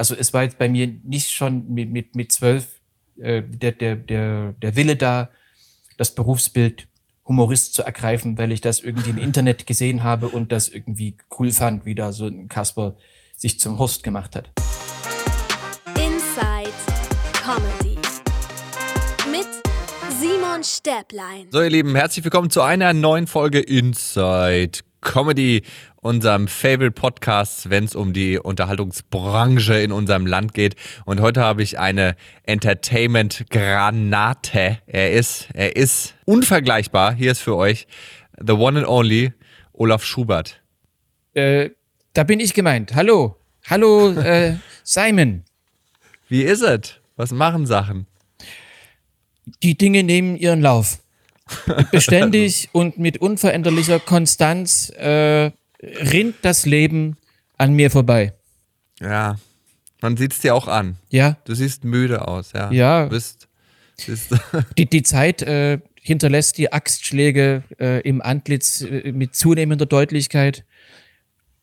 Also es war jetzt bei mir nicht schon mit, mit, mit zwölf äh, der, der, der, der Wille da, das Berufsbild Humorist zu ergreifen, weil ich das irgendwie im Internet gesehen habe und das irgendwie cool fand, wie da so ein Kasper sich zum Host gemacht hat. Inside Comedy mit Simon Stäblein. So, ihr Lieben, herzlich willkommen zu einer neuen Folge Inside Comedy, unserem Favorite Podcast, wenn es um die Unterhaltungsbranche in unserem Land geht. Und heute habe ich eine Entertainment-Granate. Er ist, er ist unvergleichbar. Hier ist für euch the one and only Olaf Schubert. Äh, da bin ich gemeint. Hallo. Hallo, äh, Simon. Wie ist es? Was machen Sachen? Die Dinge nehmen ihren Lauf. Beständig und mit unveränderlicher Konstanz äh, rinnt das Leben an mir vorbei. Ja, man sieht es dir auch an. Ja. Du siehst müde aus, ja. Ja. Du bist, bist Die, die Zeit äh, hinterlässt die Axtschläge äh, im Antlitz äh, mit zunehmender Deutlichkeit.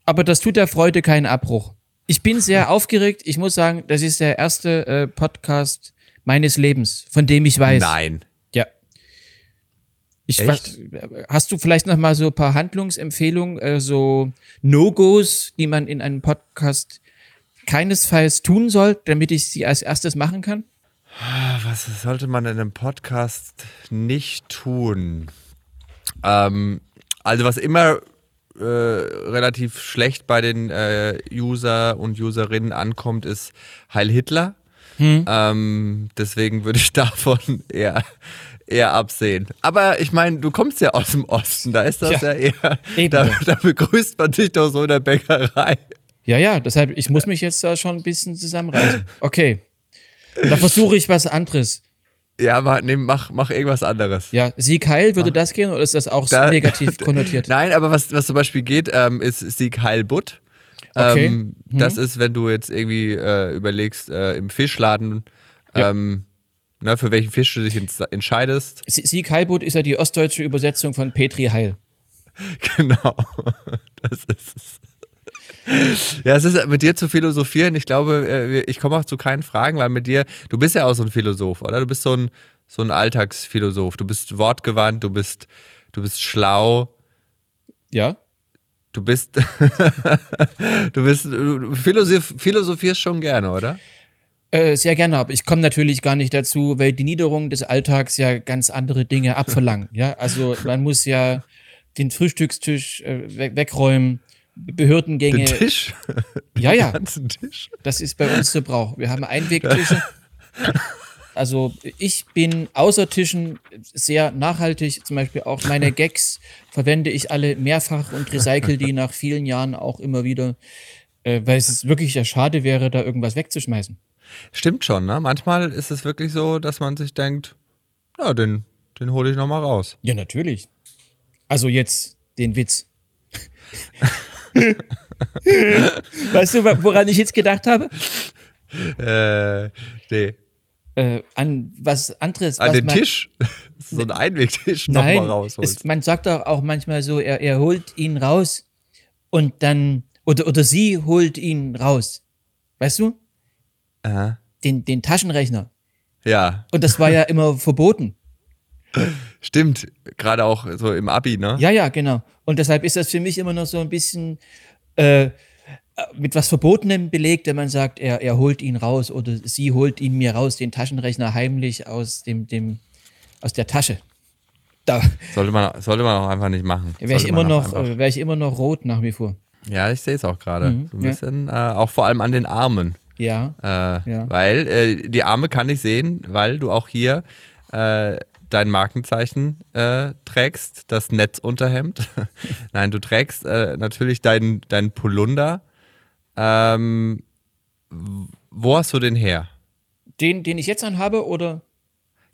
Aber das tut der Freude keinen Abbruch. Ich bin sehr aufgeregt. Ich muss sagen, das ist der erste äh, Podcast meines Lebens, von dem ich weiß. Nein. Ich weiß, hast du vielleicht noch mal so ein paar Handlungsempfehlungen, äh, so No-Gos, die man in einem Podcast keinesfalls tun soll, damit ich sie als erstes machen kann? Was sollte man in einem Podcast nicht tun? Ähm, also was immer äh, relativ schlecht bei den äh, User und Userinnen ankommt, ist Heil Hitler. Ähm, deswegen würde ich davon eher, eher absehen. Aber ich meine, du kommst ja aus dem Osten, da ist das Ja, ja, eher, eben. da, da begrüßt man dich doch so in der Bäckerei. Ja, ja, deshalb, ich muss mich jetzt da schon ein bisschen zusammenreißen. Okay. Da versuche ich was anderes. Ja, mach, nee, mach, mach irgendwas anderes. Ja, Sieg Heil, würde das gehen oder ist das auch Da- negativ konnotiert? Nein, aber was, was zum Beispiel geht, ähm, ist Sieg Heil Butt. Okay. Ähm, Das ist, wenn du jetzt irgendwie äh, überlegst, äh, im Fischladen, Ja. ähm, ne, für welchen Fisch du dich ents- entscheidest. Sie- Sieg Heilbutt ist ja die ostdeutsche Übersetzung von Petri Heil. Genau. Das ist es. Ja, es ist mit dir zu philosophieren. Ich glaube, äh, ich komme auch zu keinen Fragen, weil mit dir, du bist ja auch so ein Philosoph, oder? Du bist so ein, so ein Alltagsphilosoph. Du bist wortgewandt, du bist, du bist schlau, Ja? Du bist, du bist, du philosoph, philosophierst schon gerne, oder? Äh, sehr gerne, aber ich komme natürlich gar nicht dazu, weil die Niederungen des Alltags ja ganz andere Dinge abverlangen. ja, also man muss ja den Frühstückstisch äh, we wegräumen, Behördengänge. Den Tisch? Ja, ja, Den ganzen Tisch? das ist bei uns der Brauch. Wir haben Einwegtische. Also ich bin außer Tischen sehr nachhaltig. Zum Beispiel auch meine Gags verwende ich alle mehrfach und recycle die nach vielen Jahren auch immer wieder, äh, weil es wirklich ja schade wäre, da irgendwas wegzuschmeißen. Stimmt schon, ne? Manchmal ist es wirklich so, dass man sich denkt, ja, den, den hole ich nochmal raus. Ja, natürlich. Also jetzt den Witz. weißt du, woran ich jetzt gedacht habe? Äh, nee. Äh, an was anderes. An was den man, Tisch? so ein Einwegtisch Nein, nochmal rausholst. es, man sagt doch auch manchmal so, er, er holt ihn raus und dann, oder, oder sie holt ihn raus. Weißt du? Aha. Den, den Taschenrechner. Ja, Und das war ja immer verboten. stimmt. Gerade auch so im Abi, ne? Ja, ja, genau. Und deshalb ist das für mich immer noch so ein bisschen äh, mit was Verbotenem belegt, wenn man sagt, er, er holt ihn raus oder sie holt ihn mir raus, den Taschenrechner heimlich aus dem, dem aus der Tasche. Da Sollte, man, sollte man auch einfach nicht machen. wäre ich immer noch, äh, wäre ich immer noch rot nach wie vor. Ja, ich sehe es auch gerade. Mhm, so ein ja. bisschen, äh, auch vor allem an den Armen. Ja. Äh, Ja. Weil äh, die Arme kann ich sehen, weil du auch hier äh, dein Markenzeichen äh, trägst, das Netzunterhemd. Nein, du trägst äh, natürlich deinen dein Polunder. Ähm, wo hast du den her? Den, den ich jetzt anhabe oder?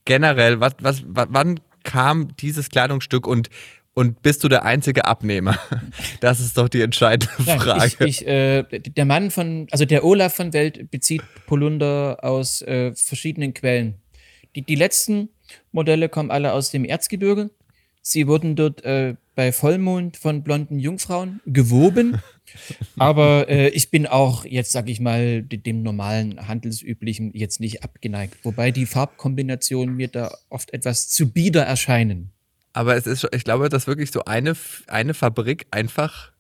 Generell, was, was, wa- wann kam dieses Kleidungsstück und, und bist du der einzige Abnehmer? Das ist doch die entscheidende Nein, Frage. Ich, ich, äh, der Mann von, also der Olaf von Welt bezieht Polunder aus äh, verschiedenen Quellen. Die, die letzten Modelle kommen alle aus dem Erzgebirge. Sie wurden dort äh, bei Vollmond von blonden Jungfrauen gewoben. Aber äh, ich bin auch jetzt, sag ich mal, de- dem normalen handelsüblichen jetzt nicht abgeneigt. Wobei die Farbkombinationen mir da oft etwas zu bieder erscheinen. Aber es ist, ich glaube, dass wirklich so eine, eine Fabrik einfach,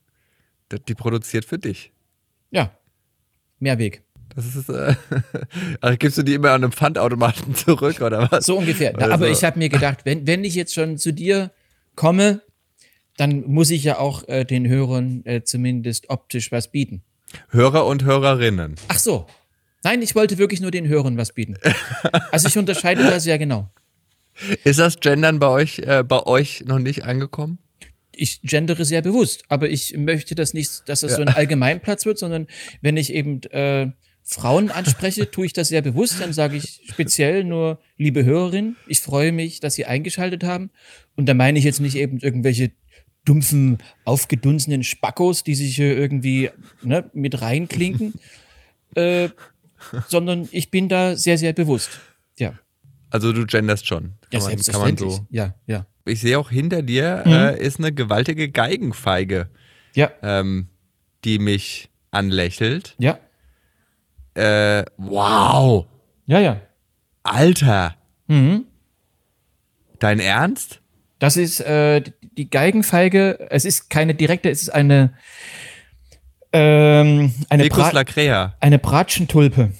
die produziert für dich. Ja, Mehrweg. Das ist, äh, Ach, gibst du die immer an einem Pfandautomaten zurück oder was? So ungefähr. Oder Aber so. ich habe mir gedacht, wenn, wenn ich jetzt schon zu dir komme, dann muss ich ja auch äh, den Hörern äh, zumindest optisch was bieten. Hörer und Hörerinnen. Ach so. Nein, ich wollte wirklich nur den Hörern was bieten. Also ich unterscheide das ja genau. Ist das Gendern bei euch, äh, bei euch noch nicht angekommen? Ich gendere sehr bewusst, aber ich möchte das nicht, dass das so ein Allgemeinplatz wird, sondern wenn ich eben äh, Frauen anspreche, tue ich das sehr bewusst, dann sage ich speziell nur, liebe Hörerin, ich freue mich, dass Sie eingeschaltet haben. Und da meine ich jetzt nicht eben irgendwelche dumpfen, aufgedunsenen Spackos, die sich hier irgendwie ne, mit reinklinken, äh, sondern ich bin da sehr, sehr bewusst. Ja, Also du genderst schon. ja Kann man, kann man selbstverständlich. so. Ja, ja. Ich sehe auch hinter dir äh, ist eine gewaltige Geigenfeige, Ja, ähm, die mich anlächelt. ja, Äh, wow, ja, ja. Alter, Mhm. dein Ernst? Das ist äh, die Geigenfeige. Es ist keine direkte, es ist eine ähm, eine, Bra eine Bratschentulpe.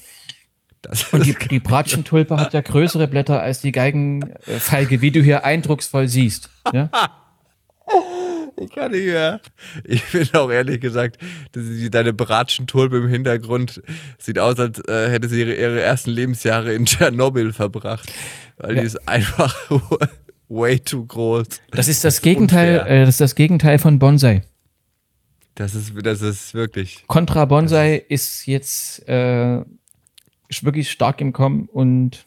Und die, die Bratschentulpe hat ja größere Blätter als die Geigenfeige, wie du hier eindrucksvoll siehst. Ja? ich kann nicht mehr. Ich finde auch ehrlich gesagt, dass sie, deine Bratschentulpe im Hintergrund sieht aus, als äh, hätte sie ihre, ihre ersten Lebensjahre in Tschernobyl verbracht. Weil Ja. die ist einfach way too groß. Das ist das Gegenteil, unfair. äh, das ist das Gegenteil von Bonsai. Das ist, das ist wirklich. Contra Bonsai ist jetzt äh, ist wirklich stark im Kommen und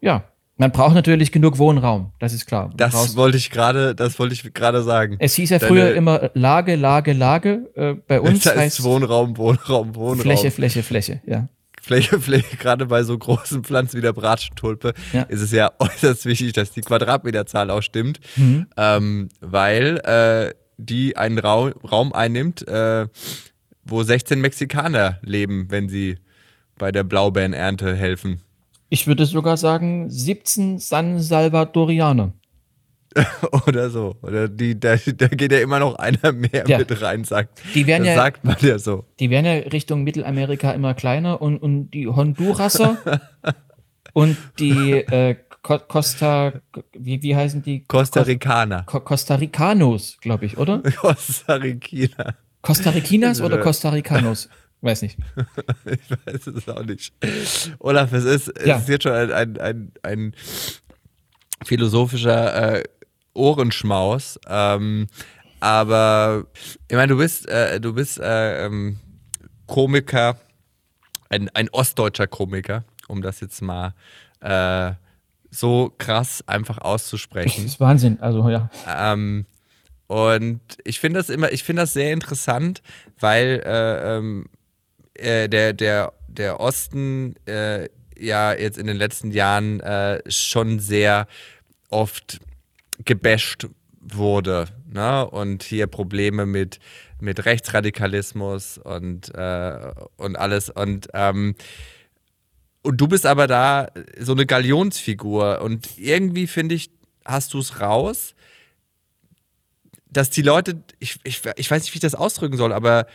ja, man braucht natürlich genug Wohnraum, das ist klar. Du Das wollte ich gerade, das wollte ich gerade sagen. es hieß ja Deine- früher immer Lage, Lage, Lage. Äh, bei uns das heißt heißt Wohnraum, Wohnraum, Wohnraum. Fläche, Fläche, Fläche, ja. Fläche, Fläche, gerade bei so großen Pflanzen wie der Bratschentulpe Ja. ist es ja äußerst wichtig, dass die Quadratmeterzahl auch stimmt, Mhm. ähm, weil äh, die einen Rau Raum einnimmt, äh, wo 16 Mexikaner leben, wenn sie bei der Blaubeerenernte helfen. Ich würde sogar sagen 17 San Salvadorianer. Oder so. Oder die, da, da geht ja immer noch einer mehr Ja. mit rein, sagt. Die werden ja- sagt man ja so. Die werden ja Richtung Mittelamerika immer kleiner und, und die Honduraser und die äh, Co Costa, wie, wie heißen die? Costa Ricaner. Co Costa Ricanos, glaube ich, oder? Costa Ricana. Costa Ricanas oder Costa Ricanos? Weiß nicht. Ich weiß es auch nicht. Olaf, es ist, es Ja. ist jetzt schon ein, ein, ein, ein philosophischer äh, Ohrenschmaus. Ähm, aber ich meine, du bist, äh, du bist äh, ähm, Komiker, ein, ein ostdeutscher Komiker, um das jetzt mal äh, so krass einfach Das auszusprechen. ist Wahnsinn. Also ja. Ähm, und ich finde das immer, ich finde das sehr interessant, weil äh, ähm, äh, der, der, der Osten äh, ja jetzt in den letzten Jahren schon sehr oft gebasht wurde. Ne? Und hier Probleme mit, mit Rechtsradikalismus und, äh, und alles. Und ähm, und du bist aber da so eine Galionsfigur. Und irgendwie finde ich, hast du es raus, dass die Leute, ich, ich, ich weiß nicht, wie ich das ausdrücken soll, aber,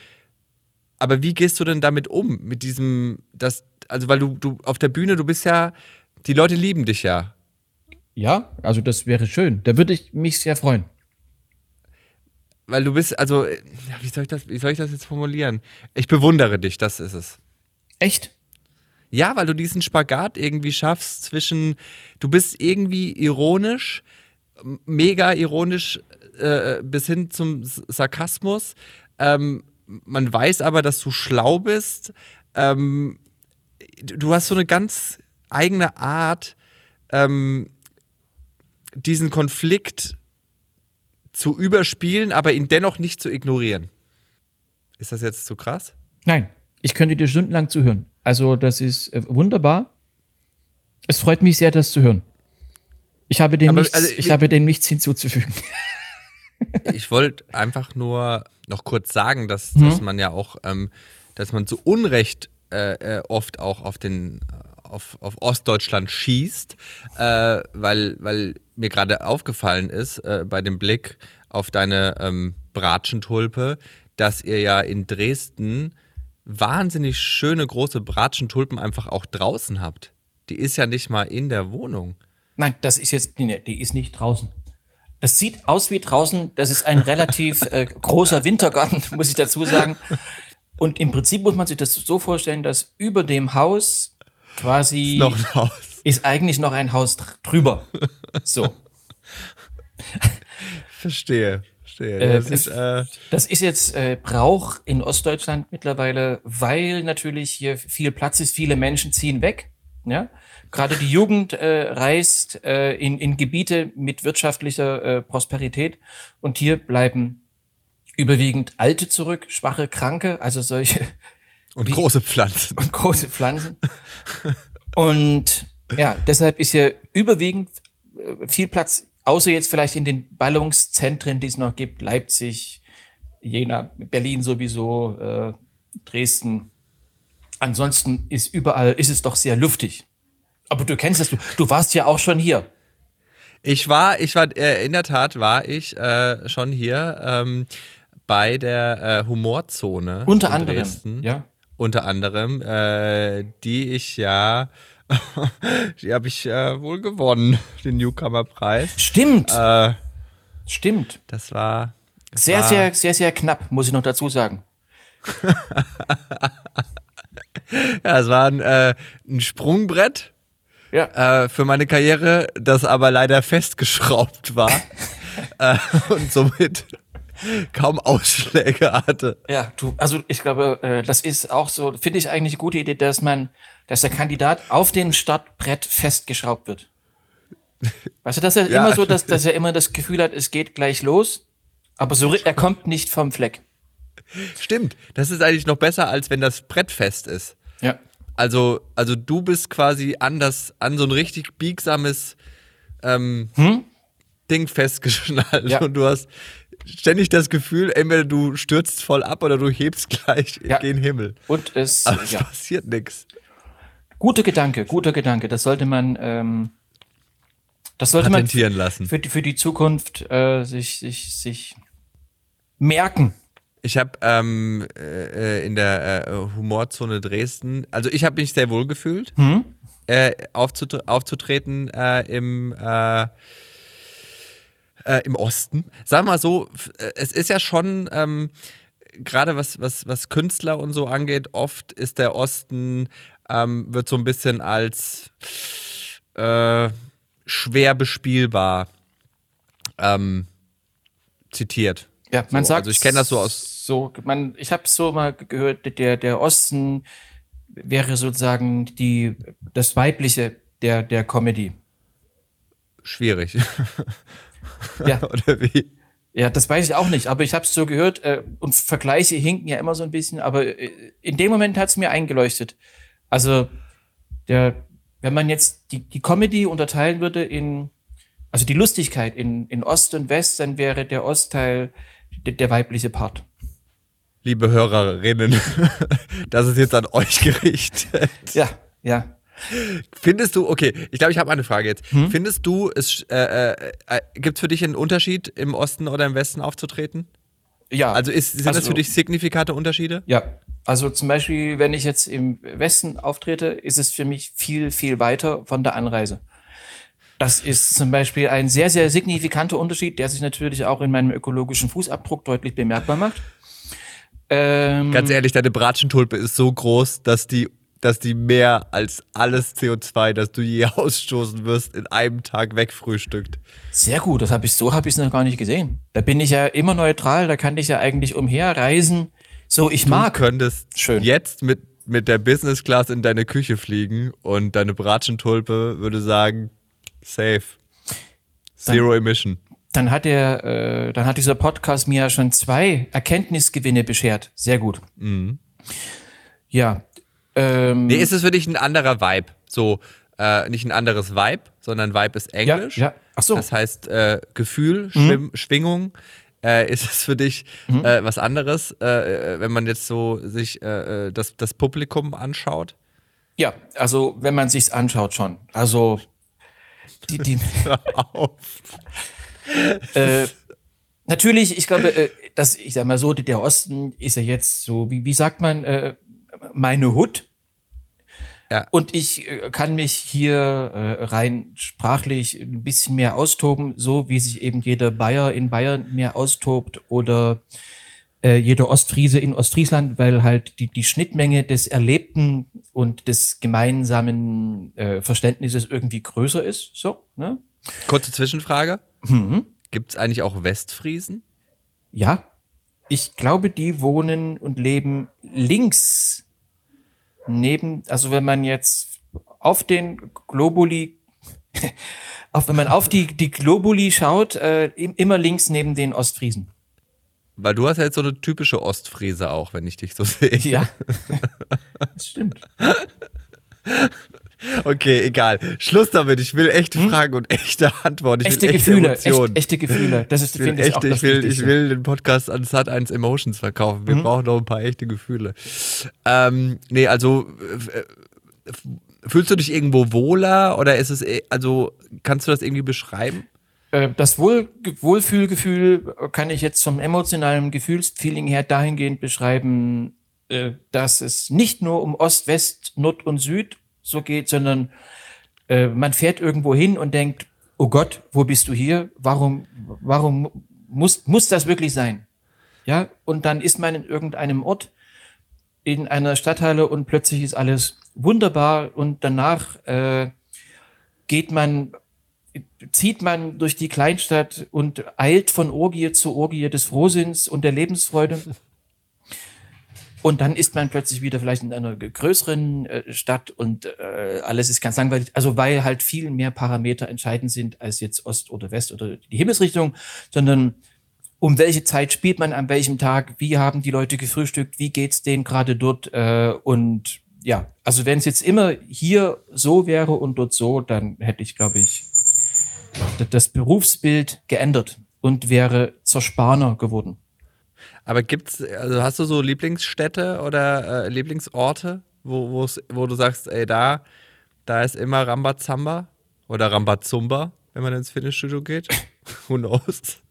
aber wie gehst du denn damit um? Mit diesem, das, also weil du, du auf der Bühne, du bist ja, die Leute lieben dich ja. Ja, also das wäre schön. Da würde ich mich sehr freuen. Weil du bist, also, ja, wie soll ich das, wie soll ich das jetzt formulieren? Ich bewundere dich, das ist es. Echt? Ja, weil du diesen Spagat irgendwie schaffst zwischen, du bist irgendwie ironisch, mega ironisch äh, bis hin zum Sarkasmus. Ähm, man weiß aber, dass du schlau bist. Ähm, du du hast so eine ganz eigene Art, ähm, diesen Konflikt zu überspielen, aber ihn dennoch nicht zu ignorieren. Ist das jetzt zu krass? Nein, ich könnte dir stundenlang zuhören. Also das ist äh, wunderbar. Es freut mich sehr, das zu hören. Ich habe dem, Aber, nichts, also, ich wie- habe dem nichts hinzuzufügen. ich wollte einfach nur noch kurz sagen, dass, Mhm. dass man ja auch, ähm, dass man zu Unrecht äh, äh, oft auch auf den auf, auf Ostdeutschland schießt, äh, weil, weil mir gerade aufgefallen ist äh, bei dem Blick auf deine ähm, Bratschentulpe, dass ihr ja in Dresden wahnsinnig schöne große Bratschentulpen einfach auch draußen habt. Die ist ja nicht mal in der Wohnung. Nein, das ist jetzt, die ist nicht draußen. Das sieht aus wie draußen. Das ist ein relativ äh, großer Wintergarten, muss ich dazu sagen. Und im Prinzip muss man sich das so vorstellen, dass über dem Haus quasi Noch ein Haus. Ist eigentlich noch ein Haus dr- drüber. So. Verstehe. Verstehe. Äh, Das ist, äh, Das ist jetzt äh, Brauch in Ostdeutschland mittlerweile, weil natürlich hier viel Platz ist, viele Menschen ziehen weg. Ja? Gerade die Jugend äh, reist äh, in, in Gebiete mit wirtschaftlicher äh, Prosperität und hier bleiben überwiegend Alte zurück, schwache Kranke, also solche und große Pflanzen. und große Pflanzen. Und ja, deshalb ist hier überwiegend äh, viel Platz, außer jetzt vielleicht in den Ballungszentren, die es noch gibt, Leipzig, Jena, Berlin sowieso, äh, Dresden. Ansonsten ist überall, ist es doch sehr luftig. Aber du kennst das, du, du warst ja auch schon hier. Ich war, ich war, äh, in der Tat war ich äh, schon hier ähm, bei der äh, Humorzone. Unter anderem, Dresden. ja. Unter anderem, äh, die ich ja, die habe ich äh, wohl gewonnen, den Newcomer-Preis. Stimmt, Äh, stimmt. das war. Das Sehr, war, sehr, sehr, sehr knapp, muss ich noch dazu sagen. Ja, es war ein, äh, ein Sprungbrett Ja. äh, für meine Karriere, das aber leider festgeschraubt war äh, und somit kaum Ausschläge hatte. Ja, du, also ich glaube, äh, das ist auch so, finde ich eigentlich eine gute Idee, dass man, dass der Kandidat auf dem Startbrett festgeschraubt wird. Weißt du, dass er Ja. immer so, dass, dass er immer das Gefühl hat, es geht gleich los, aber so, er kommt nicht vom Fleck. Stimmt, das ist eigentlich noch besser, als wenn das Brett fest ist. Ja. Also, also du bist quasi an das, an so ein richtig biegsames ähm, Ding festgeschnallt Hm? Ja. und du hast ständig das Gefühl, entweder du stürzt voll ab oder du hebst gleich Ja. gen Himmel. Und es, Aber es ja, passiert nichts. guter Gedanke, guter Gedanke. Das sollte man, ähm, das sollte man lassen. für die, für die Zukunft äh, sich, sich, sich merken. Ich habe ähm, äh, in der äh, Humorzone Dresden, also ich habe mich sehr wohl gefühlt, Hm? äh, aufzut aufzutreten äh, im, äh, im Osten. Sag mal so, äh, es ist ja schon, ähm, gerade was, was, was Künstler und so angeht, oft ist der Osten, ähm, wird so ein bisschen als äh, schwer bespielbar ähm, zitiert. Ja, man So, sagt. also ich kenn das so aus- So, man, ich habe so mal gehört, der, der Osten wäre sozusagen die, das Weibliche der, der Comedy. Schwierig. Ja, Oder wie? ja, das weiß ich auch nicht, aber ich habe es so gehört äh, und Vergleiche hinken ja immer so ein bisschen, aber äh, in dem Moment hat es mir eingeleuchtet. Also, der, wenn man jetzt die, die Comedy unterteilen würde in, also die Lustigkeit in, in Ost und West, dann wäre der Ostteil der, der weibliche Part. Liebe Hörerinnen, das ist jetzt an euch gerichtet. Ja, ja. Findest du, okay, ich glaube, ich habe eine Frage jetzt. Hm? Findest du, es äh, äh, äh, gibt es für dich einen Unterschied, im Osten oder im Westen aufzutreten? Ja. Also ist, sind Also- das für dich signifikante Unterschiede? Ja, also zum Beispiel, wenn ich jetzt im Westen auftrete, ist es für mich viel, viel weiter von der Anreise. Das ist zum Beispiel ein sehr, sehr signifikanter Unterschied, der sich natürlich auch in meinem ökologischen Fußabdruck deutlich bemerkbar macht. Ähm, Ganz ehrlich, deine Bratschentulpe ist so groß, dass die, dass die mehr als alles CO2, das du je ausstoßen wirst, in einem Tag wegfrühstückt. sehr gut, das habe ich so habe ich es noch gar nicht gesehen. Da bin ich ja immer neutral, da kann ich ja eigentlich umherreisen, so ich Du mag. könntest Schön. jetzt mit, mit der Business Class in deine Küche fliegen und deine Bratschentulpe würde sagen, safe. Zero Emission. Dann hat der, äh, dann hat dieser Podcast mir ja schon zwei Erkenntnisgewinne beschert. Sehr gut. Ja. Ähm, Nee, ist es für dich ein anderer Vibe? So, äh, nicht ein anderes Vibe, sondern Vibe ist ja, Englisch. ja. Ach so. Das heißt, äh, Gefühl, Schwimm, Schwingung Äh, ist es für dich mhm. äh, was anderes, äh, äh wenn man jetzt so sich äh, äh, das, das Publikum anschaut? Ja, also wenn man sich's anschaut schon. Also die, die auf. natürlich, ich glaube, dass ich sag mal so, der Osten ist ja jetzt so, wie, wie sagt man, meine Hut. Ja. Und ich äh, kann mich hier äh, rein sprachlich ein bisschen mehr austoben, so wie sich eben jeder Bayer in Bayern mehr austobt oder äh, jeder Ostfriese in Ostfriesland, weil halt die, die Schnittmenge des Erlebten und des gemeinsamen äh, Verständnisses irgendwie größer ist. So, ne? Kurze Zwischenfrage. Mhm. Gibt es eigentlich auch Westfriesen? Ja. Ich glaube, die wohnen und leben links neben, also wenn man jetzt auf den Globuli, auf, wenn man auf die, die Globuli schaut, äh, immer links neben den Ostfriesen. Weil du hast ja jetzt so eine typische Ostfriese auch, wenn ich dich so sehe. Ja, das stimmt. Okay, egal. Schluss damit. Ich will echte hm? Fragen und echte Antworten. Ich echte will echte Gefühle. Echt, echte Gefühle. Das ist, ich, auch das ich will, ich will den Podcast an Sat1 Emotions verkaufen. Wir mhm. brauchen noch ein paar echte Gefühle. Ähm, nee, also äh, fühlst du dich irgendwo wohler oder ist es, äh, also kannst du das irgendwie beschreiben? Äh, das Wohl, Wohlfühlgefühl kann ich jetzt zum emotionalen Gefühlsfeeling her dahingehend beschreiben, dass es nicht nur um Ost, West, Nord und Süd so geht, sondern äh, man fährt irgendwo hin und denkt, oh Gott, wo bist du hier? Warum, warum muss, muss das wirklich sein? Ja, und dann ist man in irgendeinem Ort, in einer Stadthalle und plötzlich ist alles wunderbar und danach äh, geht man, zieht man durch die Kleinstadt und eilt von Orgie zu Orgie des Frohsinns und der Lebensfreude. Und dann ist man plötzlich wieder vielleicht in einer größeren äh, Stadt und äh, alles ist ganz langweilig. Also weil halt viel mehr Parameter entscheidend sind als jetzt Ost oder West oder die Himmelsrichtung, sondern um welche Zeit spielt man an welchem Tag, wie haben die Leute gefrühstückt, wie geht's denen gerade dort äh, und ja, also wenn es jetzt immer hier so wäre und dort so, dann hätte ich, glaube ich, das Berufsbild geändert und wäre zersparner geworden. Aber gibt's, also hast du so Lieblingsstädte oder äh, Lieblingsorte, wo, wo du sagst, ey, da, da ist immer Rambazamba oder Rambazumba, wenn man ins Fitnessstudio geht? Who knows?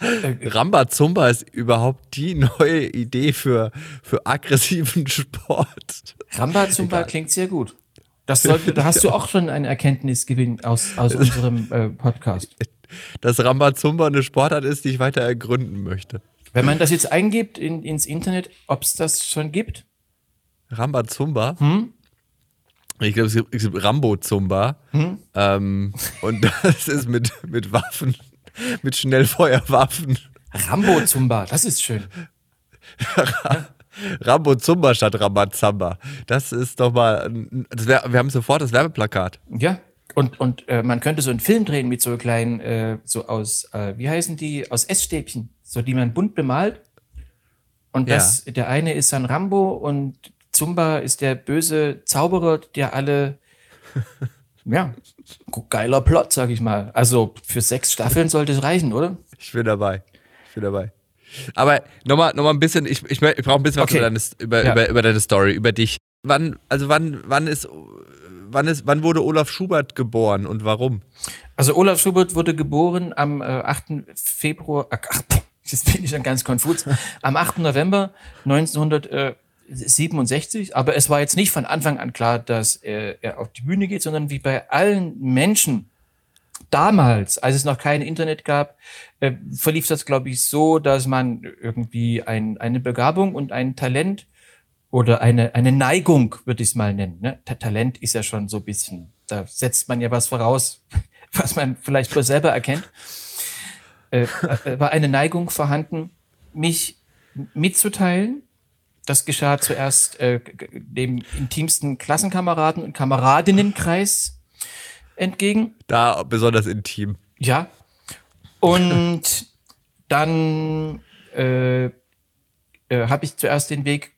Äh, Rambazumba ist überhaupt die neue Idee für, für aggressiven Sport. Rambazumba klingt sehr gut. Das sollte, da hast du auch schon einen Erkenntnisgewinn aus, aus unserem äh, Podcast. Dass Rambazumba eine Sportart ist, die ich weiter ergründen möchte. Wenn man das jetzt eingibt in, ins Internet, ob es das schon gibt? Rambazumba? Hm? Ich glaube, es gibt, gibt Rambo-Zumba. Hm? Ähm, und das ist mit, mit Waffen, mit Schnellfeuerwaffen. Rambo-Zumba, das ist schön. Rambo Zumba statt Rambazamba. Das ist doch mal. Das wär, wir haben sofort das Werbeplakat. Ja. Und, und äh, man könnte so einen Film drehen mit so kleinen, äh, so aus, äh, wie heißen die, aus Essstäbchen so die man bunt bemalt. Und das, ja. der eine ist dann Rambo und Zumba ist der böse Zauberer, der alle, ja, geiler Plot, sag ich mal. Also für sechs Staffeln sollte es reichen, oder? Ich bin dabei. Ich bin dabei. Aber nochmal noch mal ein bisschen, ich, ich, ich brauche ein bisschen okay. was über, deine, über, ja. über, über deine Story, über dich. Wann, also wann, wann ist, wann ist, wann wurde Olaf Schubert geboren und warum? Also Olaf Schubert wurde geboren am äh, 8. Februar, ach, Jetzt bin ich dann ganz konfus. Am 8. November 1967, aber es war jetzt nicht von Anfang an klar, dass er, auf die Bühne geht, sondern wie bei allen Menschen damals, als es noch kein Internet gab, äh, verlief das, glaube ich, so, dass man irgendwie ein, eine Begabung und ein Talent oder eine, eine Neigung, würde ich es mal nennen. Ne? Talent ist ja schon so ein bisschen, da setzt man ja was voraus, was man vielleicht bloß selber erkennt äh, äh, war eine Neigung vorhanden, mich mitzuteilen. Das geschah zuerst äh, dem intimsten Klassenkameraden und Kameradinnenkreis entgegen. Da besonders intim. Ja. Und dann äh, äh, habe ich zuerst den Weg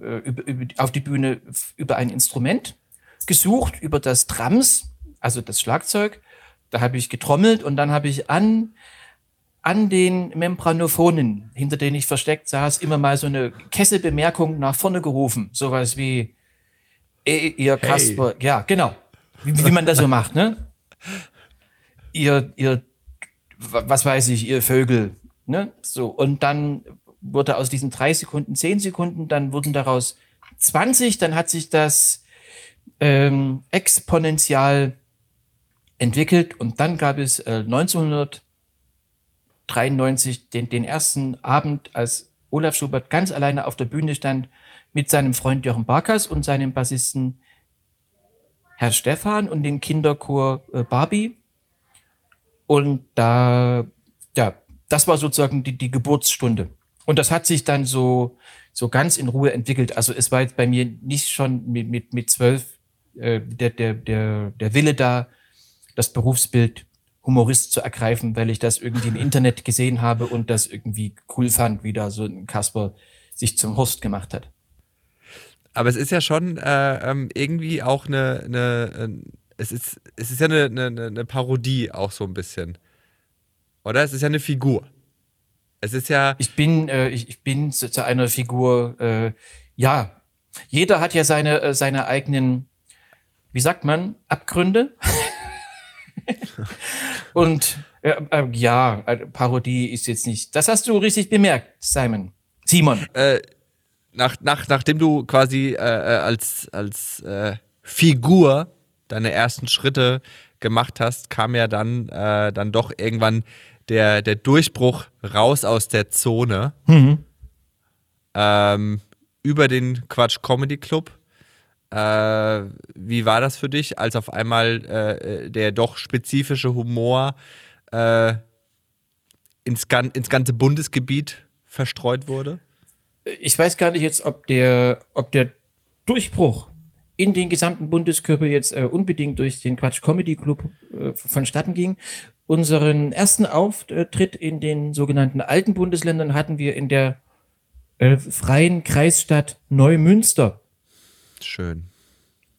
äh, über, über, auf die Bühne über ein Instrument gesucht, über das Drums, also das Schlagzeug. Da habe ich getrommelt und dann habe ich an an den Membranophonen, hinter denen ich versteckt saß, immer mal so eine Kesselbemerkung nach vorne gerufen. Sowas wie, ey, ihr Kasper, ja, genau. Wie, wie man das so macht, ne? Ihr, ihr, wa- was weiß ich, ihr Vögel, ne? So. Und dann wurde aus diesen drei Sekunden zehn Sekunden, dann wurden daraus 20, dann hat sich das ähm, exponentiell entwickelt und dann gab es äh, 1993 den, den ersten Abend, als Olaf Schubert ganz alleine auf der Bühne stand mit seinem Freund Jochen Barkas und seinem Bassisten Herr Stefan und dem Kinderchor äh, Barbie. Und da, ja, das war sozusagen die, die Geburtsstunde. Und das hat sich dann so, so ganz in Ruhe entwickelt. Also es war jetzt bei mir nicht schon mit, mit, mit zwölf äh, der, der, der, der Wille da, das Berufsbild Humorist zu ergreifen, weil ich das irgendwie im Internet gesehen habe und das irgendwie cool fand, wie da so ein Kasper sich zum Horst gemacht hat. Aber es ist ja schon äh, ähm, irgendwie auch eine, eine äh, es ist, es ist ja eine, eine, eine Parodie auch so ein bisschen. Oder? Es ist ja eine Figur. Es ist ja, Ich bin, äh, ich, ich bin zu, zu einer Figur, äh, ja, jeder hat ja seine, äh, seine eigenen, wie sagt man, Abgründe. Und äh, äh, ja, äh, Parodie ist jetzt nicht. Das hast du richtig bemerkt, Simon. Simon. äh, nach, nach, nachdem du quasi äh, äh, als, als Figur deine ersten Schritte gemacht hast, kam ja dann, dann doch irgendwann der, der Durchbruch raus aus der Zone ähm, über den Quatsch Comedy Club. Äh, wie war das für dich, als auf einmal äh, der doch spezifische Humor äh, ins, gan ins ganze Bundesgebiet verstreut wurde? ich weiß gar nicht jetzt, ob der, ob der Durchbruch in den gesamten Bundeskörper jetzt äh, unbedingt durch den Quatsch Comedy Club äh, vonstatten ging. Unseren ersten Auftritt in den sogenannten alten Bundesländern hatten wir in der äh, freien Kreisstadt Neumünster. Schön.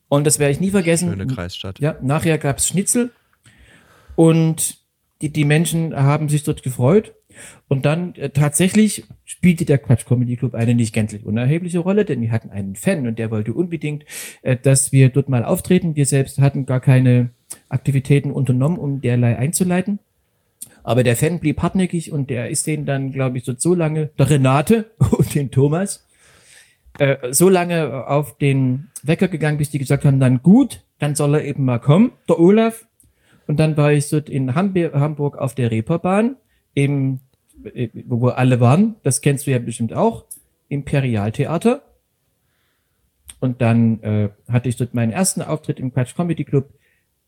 Und das werde ich nie vergessen. Schöne Kreisstadt. Ja, nachher gab's Schnitzel und die, die Menschen haben sich dort gefreut. Und dann äh, tatsächlich spielte der Quatsch Comedy Club eine nicht gänzlich unerhebliche Rolle, denn wir hatten einen Fan und der wollte unbedingt, äh, dass wir dort mal auftreten. Wir selbst hatten gar keine Aktivitäten unternommen, um derlei einzuleiten. Aber der Fan blieb hartnäckig und der ist den dann, glaube ich, so, so lange, der Renate und den Thomas, äh, so lange auf den Wecker gegangen, bis die gesagt haben, dann gut, dann soll er eben mal kommen, der Olaf. Und dann war ich dort in Hamburg auf der Reeperbahn, im, äh, wo wir alle waren, das kennst du ja bestimmt auch, Imperialtheater. Und dann äh, hatte ich dort meinen ersten Auftritt im Quatsch Comedy Club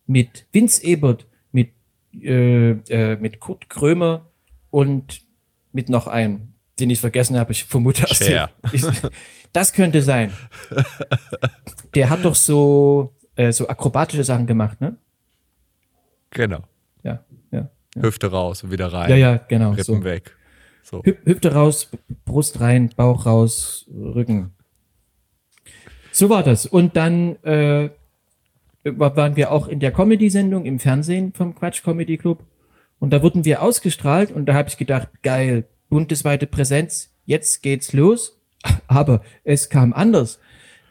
mit Vince Ebert, mit, äh, äh, mit Kurt Krömer und mit noch einem, den ich vergessen habe. Ich vermute aus dem- ich, Das könnte sein. Der hat doch so, äh, so akrobatische Sachen gemacht, ne? Genau. Ja, ja. Hüfte raus und wieder rein. Ja, ja, genau. Rippen So. weg. So. Hüp Hüfte raus, Brust rein, Bauch raus, Rücken. So war das. Und dann äh, wa- waren wir auch in der Comedy-Sendung im Fernsehen vom Quatsch Comedy Club. Und da wurden wir ausgestrahlt und da habe ich gedacht, geil, bundesweite Präsenz, jetzt geht's los. Aber es kam anders.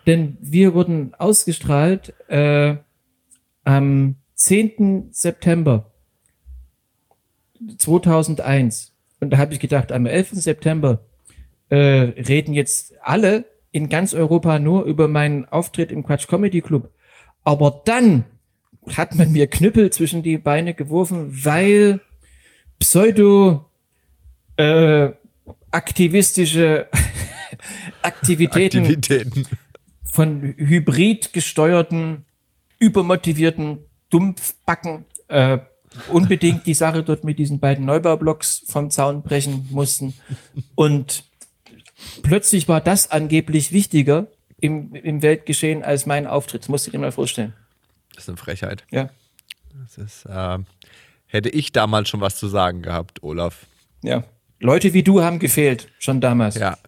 Denn wir wurden ausgestrahlt äh, am 10. September 2001. Und da habe ich gedacht, am 11. September äh, reden jetzt alle in ganz Europa nur über meinen Auftritt im Quatsch Comedy Club. Aber dann hat man mir Knüppel zwischen die Beine geworfen, weil pseudo äh, aktivistische Aktivitäten Aktivitäten. von hybrid gesteuerten, übermotivierten Dumpfbacken äh, unbedingt die Sache dort mit diesen beiden Neubaublocks vom Zaun brechen mussten. Und plötzlich war das angeblich wichtiger im, im Weltgeschehen als mein Auftritt. Das musst du dir mal vorstellen. Das ist eine Frechheit. Ja. Das ist, ähm, hätte ich damals schon was zu sagen gehabt, Olaf. Ja. Leute wie du haben gefehlt, schon damals. Ja.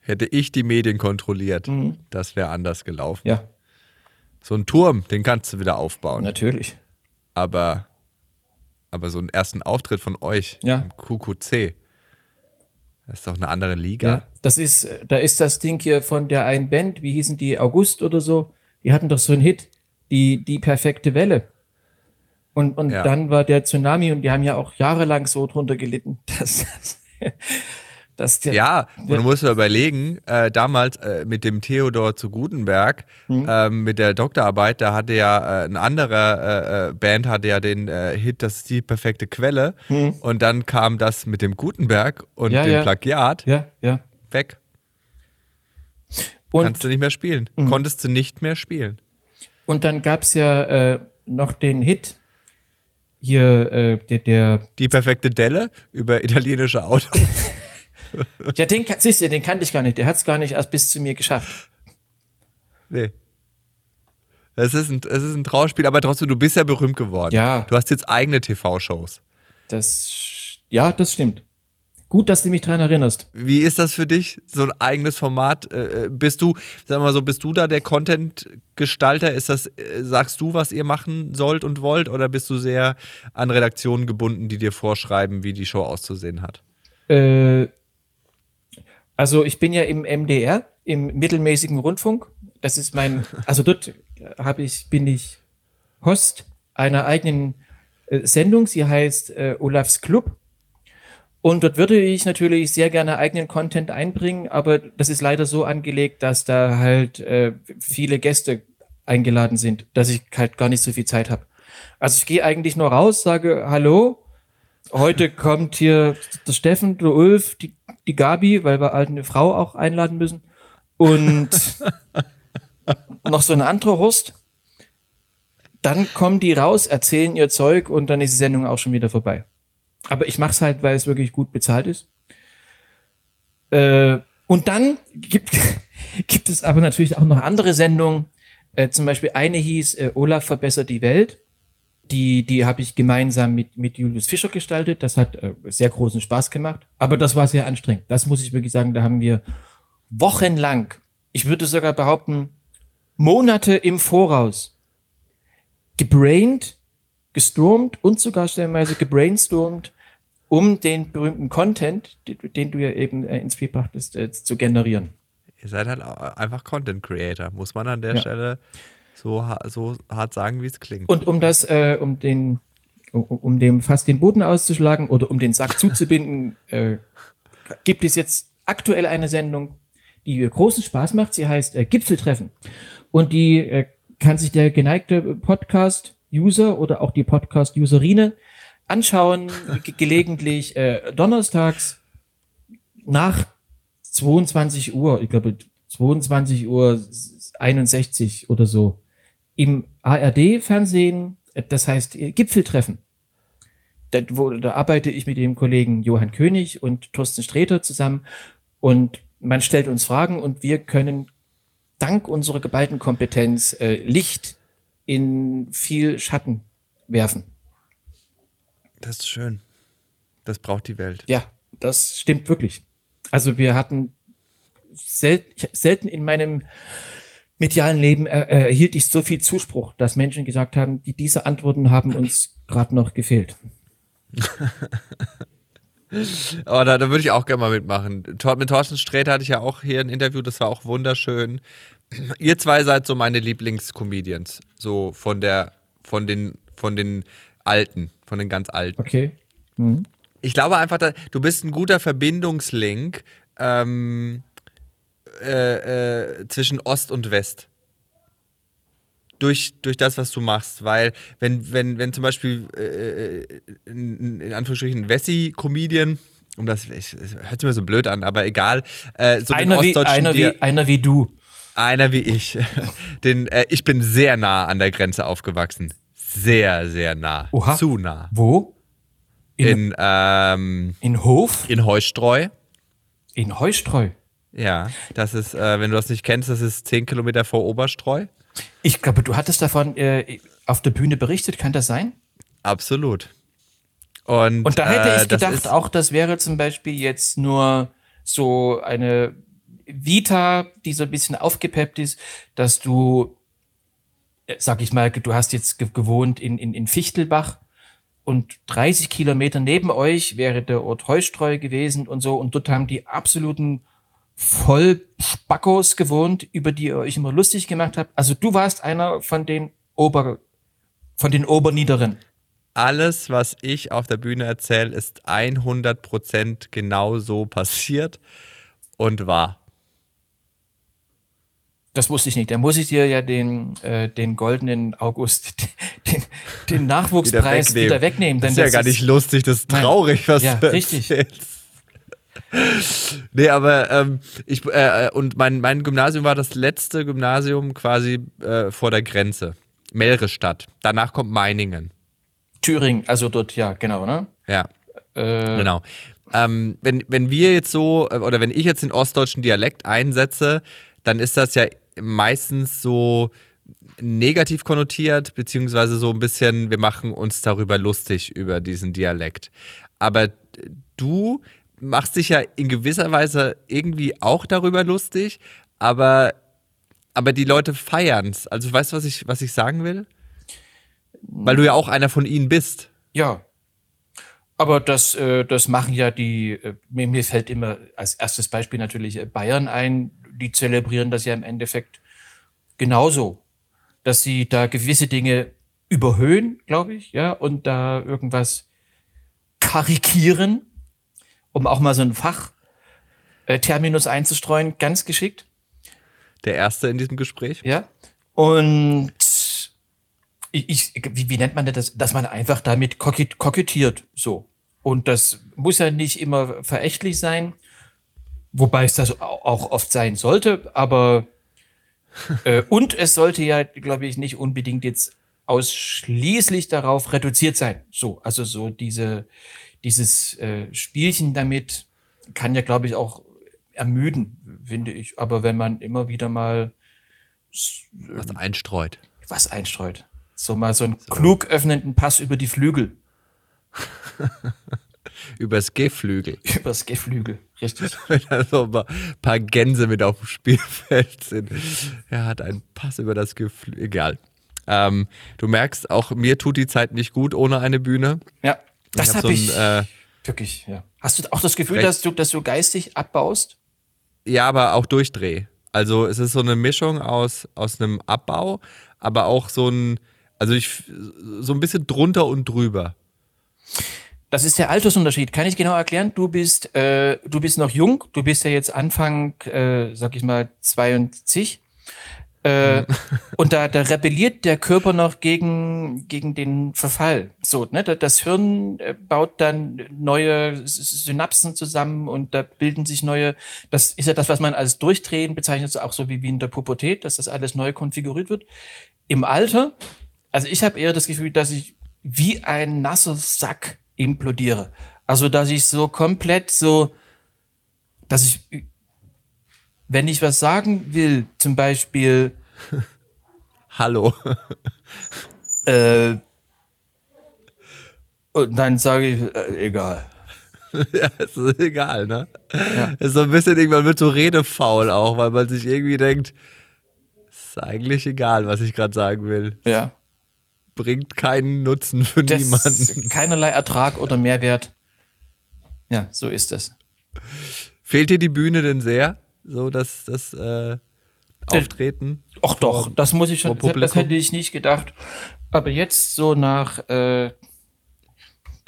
Hätte ich die Medien kontrolliert, das wäre anders gelaufen. Ja, So ein Turm, den kannst du wieder aufbauen. natürlich. Aber aber so einen ersten Auftritt von euch Ja. im QQC. Das ist doch eine andere Liga. Ja, das ist, da ist das Ding hier von der einen Band, wie hießen die, August oder so, die hatten doch so einen Hit, die, die perfekte Welle. Und, und Ja. dann war der Tsunami und die haben ja auch jahrelang so drunter gelitten, dass der, Ja, und du musst dir überlegen, äh, damals äh, mit dem Theodor zu Gutenberg, Mhm. ähm, mit der Doktorarbeit, da hatte ja äh, eine andere äh, äh, Band hatte ja den äh, Hit, das ist die perfekte Quelle. Und dann kam das mit dem Gutenberg und Mhm. Ja, dem ja. Plagiat ja, ja. weg. Und, Kannst du nicht mehr spielen. Mhm. Konntest du nicht mehr spielen. und dann gab's ja äh, noch den Hit, hier, äh, der, der Die perfekte Delle über italienische Autos. ja, den, siehst du, den kannte ich gar nicht, der hat's gar nicht erst bis zu mir geschafft. nee. Es ist, ein, es ist ein Trauerspiel, aber trotzdem, du bist ja berühmt geworden. Ja. Du hast jetzt eigene TV-Shows. Das, ja, das stimmt. Gut, dass du mich dran erinnerst. Wie ist das für dich, so ein eigenes Format? Äh, bist du, sag mal so, bist du da der Content-Gestalter? Ist das, äh, sagst du, was ihr machen sollt und wollt, oder bist du sehr an Redaktionen gebunden, die dir vorschreiben, wie die Show auszusehen hat? Äh, also ich bin ja im MDR, im mittelmäßigen Rundfunk. Das ist mein, also dort habe ich, bin ich Host einer eigenen äh, Sendung. Sie heißt äh, Olafs Club. Und dort würde ich natürlich sehr gerne eigenen Content einbringen, aber das ist leider so angelegt, dass da halt äh, viele Gäste eingeladen sind, dass ich halt gar nicht so viel Zeit habe. Also ich gehe eigentlich nur raus, sage Hallo, heute kommt hier der Steffen, der Ulf, die, die Gabi, weil wir halt eine Frau auch einladen müssen. Und noch so eine andere Horst. Dann kommen die raus, erzählen ihr Zeug und dann ist die Sendung auch schon wieder vorbei. Aber ich mache es halt, weil es wirklich gut bezahlt ist. Äh, und dann gibt, gibt es aber natürlich auch noch andere Sendungen. Äh, zum Beispiel eine hieß äh, Olaf verbessert die Welt. Die, die habe ich gemeinsam mit, mit Julius Fischer gestaltet. Das hat äh, sehr großen Spaß gemacht. Aber das war sehr anstrengend. Das muss ich wirklich sagen. Da haben wir wochenlang, ich würde sogar behaupten, Monate im Voraus gebraint, gestormt und sogar stellenweise gebrainstormt, um den berühmten Content, den, du ja eben äh, ins Spiel brachtest, äh, zu generieren. Ihr seid halt einfach Content Creator, muss man an der Ja. Stelle so, so hart sagen, wie es klingt. Und um das, äh, um den, um, dem fast den Boden auszuschlagen oder um den Sack zuzubinden, äh, gibt es jetzt aktuell eine Sendung, die großen Spaß macht. Sie heißt äh, Gipfeltreffen. Und die äh, kann sich der geneigte Podcast-User oder auch die Podcast-Userine anschauen, ge gelegentlich äh, donnerstags nach 22 Uhr, ich glaube 22 Uhr 61 oder so, im ARD-Fernsehen, das heißt äh, Gipfeltreffen. Da, wo, da arbeite ich mit dem Kollegen Johann König und Thorsten Sträter zusammen und man stellt uns Fragen und wir können dank unserer geballten Kompetenz äh, Licht in viel Schatten werfen. Das ist schön. Das braucht die Welt. Ja, das stimmt wirklich. Also wir hatten sel selten in meinem medialen Leben äh, äh, erhielt ich so viel Zuspruch, dass Menschen gesagt haben, die diese Antworten haben uns gerade noch gefehlt. Aber da, da würde ich auch gerne mal mitmachen. Mit Thorsten Sträter hatte ich ja auch hier ein Interview, das war auch wunderschön. Ihr zwei seid so meine Lieblingscomedians. So von der, von den, von den Alten, von den ganz Alten. Okay. Mhm. Ich glaube einfach, du bist ein guter Verbindungslink ähm, äh, äh, zwischen Ost und West. Durch, durch das, was du machst. Weil, wenn, wenn, wenn zum Beispiel äh, in, in Anführungsstrichen Wessi-Comedian, um das, ich, es hört sich mir so blöd an, aber egal, äh, so Einer, wie, einer, wie, einer wie du. einer wie ich. Den, äh, ich bin sehr nah an der Grenze aufgewachsen. Sehr, sehr nah. Oha. Zu nah. Wo? In, in, In, ähm, Hof? in Heustreu. In Heustreu. Ja, das ist, äh, wenn du das nicht kennst, das ist 10 Kilometer vor Oberstreu. Ich glaube, du hattest davon äh, auf der Bühne berichtet, kann das sein? Absolut. Und, Und da hätte äh, ich das gedacht, ist, auch das wäre zum Beispiel jetzt nur so eine Vita, die so ein bisschen aufgepeppt ist, dass du, sag ich mal, du hast jetzt ge gewohnt in, in, in Fichtelbach und 30 Kilometer neben euch wäre der Ort Heustreu gewesen und so. Und dort haben die absoluten Vollspackos gewohnt, über die ihr euch immer lustig gemacht habt. Also du warst einer von den Ober, von den Oberniederen. Alles, was ich auf der Bühne erzähle, ist 100% genau so passiert und war. Das wusste ich nicht. Da muss ich dir ja den, äh, den goldenen August, den, den Nachwuchspreis wieder wegnehmen. Wieder wegnehmen das ist ja das gar ist, nicht lustig, das ist traurig, was ja, du richtig. erzählst. nee, aber ähm, ich äh, und mein, mein Gymnasium war das letzte Gymnasium quasi äh, vor der Grenze. Melrestadt. Danach kommt Meiningen. Thüringen, also dort, ja, genau, ne? Ja. Äh, genau. Ähm, wenn, wenn wir jetzt so, äh, oder wenn ich jetzt den ostdeutschen Dialekt einsetze, dann ist das ja meistens so negativ konnotiert, beziehungsweise so ein bisschen, wir machen uns darüber lustig, über diesen Dialekt. Aber du machst dich ja in gewisser Weise irgendwie auch darüber lustig, aber, aber die Leute feiern es. Also weißt du, was ich, was ich sagen will? Weil du ja auch einer von ihnen bist. Ja. Aber das, äh, das machen ja die, äh, mir, fällt immer als erstes Beispiel natürlich äh, Bayern ein, die zelebrieren das ja im Endeffekt genauso, dass sie da gewisse Dinge überhöhen, glaube ich, ja, und da irgendwas karikieren, um auch mal so ein Fachterminus einzustreuen, ganz geschickt. Der erste in diesem Gespräch. Ja. Und ich, ich wie, wie nennt man das? Dass man einfach damit kokettiert, so. Und das muss ja nicht immer verächtlich sein. Wobei es das auch oft sein sollte, aber äh, und es sollte ja, glaube ich, nicht unbedingt jetzt ausschließlich darauf reduziert sein. So, also so diese, dieses äh, Spielchen damit kann ja, glaube ich, auch ermüden, finde ich. Aber wenn man immer wieder mal was einstreut. Was einstreut. So mal so einen so. klug öffnenden Pass über die Flügel. Übers Geflügel. Übers Geflügel, richtig. Wenn da so ein paar Gänse mit auf dem Spielfeld sind. Er hat einen Pass über das Geflügel. Egal. Ähm, du merkst, auch mir tut die Zeit nicht gut ohne eine Bühne. Ja, das habe hab ich. So äh, wirklich, ja. Hast du auch das Gefühl, dass du, dass du geistig abbaust? Ja, aber auch durchdreh. Also es ist so eine Mischung aus, aus einem Abbau, aber auch so ein, also ich so ein bisschen drunter und drüber. Das ist der Altersunterschied. Kann ich genau erklären? Du bist, äh, du bist noch jung. Du bist ja jetzt Anfang, äh, sag ich mal, 72. Äh, mhm. und da, da rebelliert der Körper noch gegen, gegen den Verfall. So, ne? Das Hirn äh, baut dann neue Synapsen zusammen und da bilden sich neue, das ist ja das, was man als Durchdrehen bezeichnet, auch so wie, wie in der Pubertät, dass das alles neu konfiguriert wird. Im Alter, also ich habe eher das Gefühl, dass ich wie ein nasser Sack implodiere. Also, dass ich so komplett so, dass ich, wenn ich was sagen will, zum Beispiel Hallo. äh, und dann sage ich, äh, egal. ja, es ist egal, ne? Ja. Ist so ein bisschen irgendwann wird so redefaul auch, weil man sich irgendwie denkt, ist eigentlich egal, was ich gerade sagen will. Ja bringt keinen Nutzen für das niemanden. Keinerlei Ertrag oder Mehrwert. Ja, so ist es. Fehlt dir die Bühne denn sehr? So, dass das äh, Auftreten? Ach doch, das muss ich schon, das hätte ich nicht gedacht. Aber jetzt so nach, äh,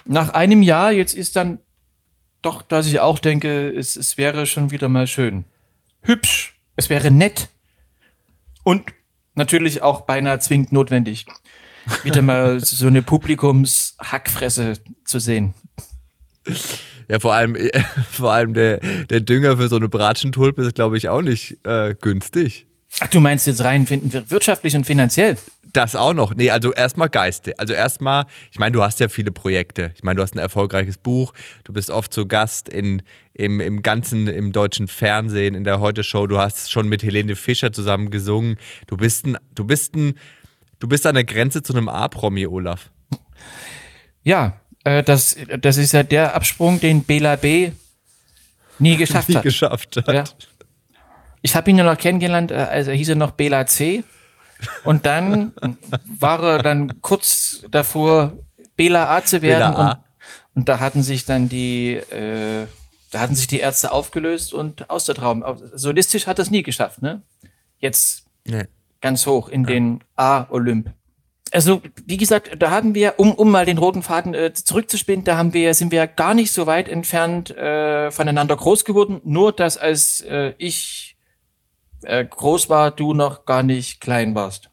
nach einem Jahr, jetzt ist dann doch, dass ich auch denke, es, es wäre schon wieder mal schön. Hübsch, es wäre nett. Und natürlich auch beinahe zwingend notwendig wieder mal so eine Publikumshackfresse zu sehen. Ja, vor allem, vor allem der, der Dünger für so eine Bratschentulpe ist, glaube ich, auch nicht äh, günstig. Ach, du meinst jetzt rein wirtschaftlich und finanziell? Das auch noch. Nee, also erstmal Geiste. Also erstmal, ich meine, du hast ja viele Projekte. Ich meine, du hast ein erfolgreiches Buch, du bist oft zu Gast in, im, im ganzen, im deutschen Fernsehen, in der Heute-Show. Du hast schon mit Helene Fischer zusammen gesungen. Du bist ein, du bist ein Du bist an der Grenze zu einem A-Promi, Olaf. Ja, äh, das, das ist ja der Absprung, den Bela B. nie geschafft nie hat. geschafft hat. Ja. Ich habe ihn ja noch kennengelernt, äh, also hieß er noch Bela C. Und dann war er dann kurz davor, Bela A zu werden. Bela A. Und, und da hatten sich dann die, äh, da hatten sich die Ärzte aufgelöst und aus der Traum. Solistisch hat das nie geschafft, ne? Jetzt Nee. Ganz hoch in den A-Olymp. Also, wie gesagt, da haben wir, um, um mal den roten Faden äh, zurückzuspinnen, da haben wir, sind wir gar nicht so weit entfernt äh, voneinander groß geworden. Nur, dass als äh, ich äh, groß war, du noch gar nicht klein warst.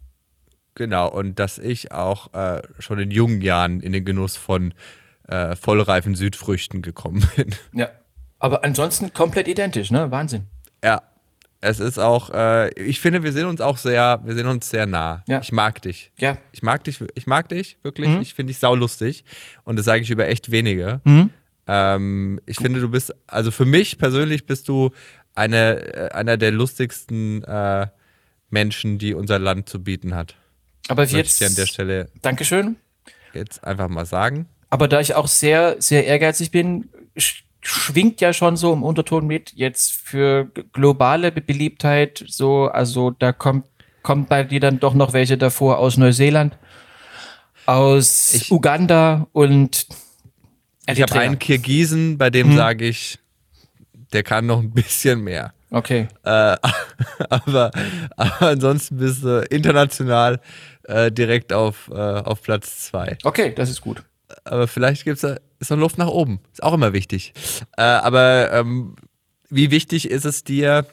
Genau, und dass ich auch äh, schon in jungen Jahren in den Genuss von äh, vollreifen Südfrüchten gekommen bin. Ja. Aber ansonsten komplett identisch, ne? Wahnsinn. Ja, es ist auch, äh, ich finde, wir sind uns auch sehr, wir sind uns sehr nah. Ja. Ich mag dich. Ja. Ich mag dich, ich mag dich, wirklich. Mhm. Ich finde dich saulustig. Und das sage ich über echt wenige. Mhm. Ähm, ich finde, du bist, also für mich persönlich bist du eine, äh, einer der lustigsten äh, Menschen, die unser Land zu bieten hat. Aber Möchte ich jetzt, dir an der Stelle Dankeschön. jetzt einfach mal sagen. Aber da ich auch sehr, sehr ehrgeizig bin, schwingt ja schon so im Unterton mit, jetzt für globale Be- Beliebtheit, so, also da kommt, kommt bei dir dann doch noch welche davor aus Neuseeland, aus Ich- Uganda und Ich habe einen Kirgisen, bei dem sage ich, der kann noch ein bisschen mehr. Okay. Äh, aber, aber ansonsten bist du international äh, direkt auf, äh, auf Platz zwei. Okay, das ist gut. Aber vielleicht gibt's da, ist noch Luft nach oben. Ist auch immer wichtig. Äh, aber ähm, wie wichtig ist es dir,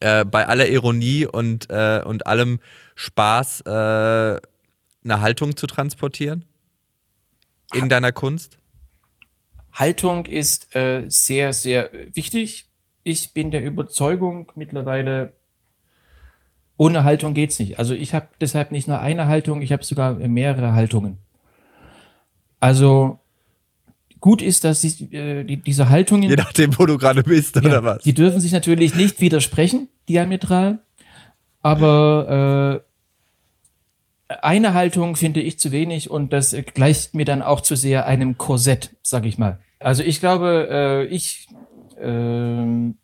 äh, bei aller Ironie und, äh, und allem Spaß äh, eine Haltung zu transportieren? In deiner Kunst? Haltung ist äh, sehr, sehr wichtig. Ich bin der Überzeugung mittlerweile, ohne Haltung geht's nicht. Also ich habe deshalb nicht nur eine Haltung, ich habe sogar mehrere Haltungen. Also gut ist, dass die, äh, die, diese Haltungen, Je nachdem, wo du gerade bist, oder ja, was? die dürfen sich natürlich nicht widersprechen, diametral, aber äh, eine Haltung finde ich zu wenig und das äh, gleicht mir dann auch zu sehr einem Korsett, sag ich mal. Also ich glaube, äh, ich ähm,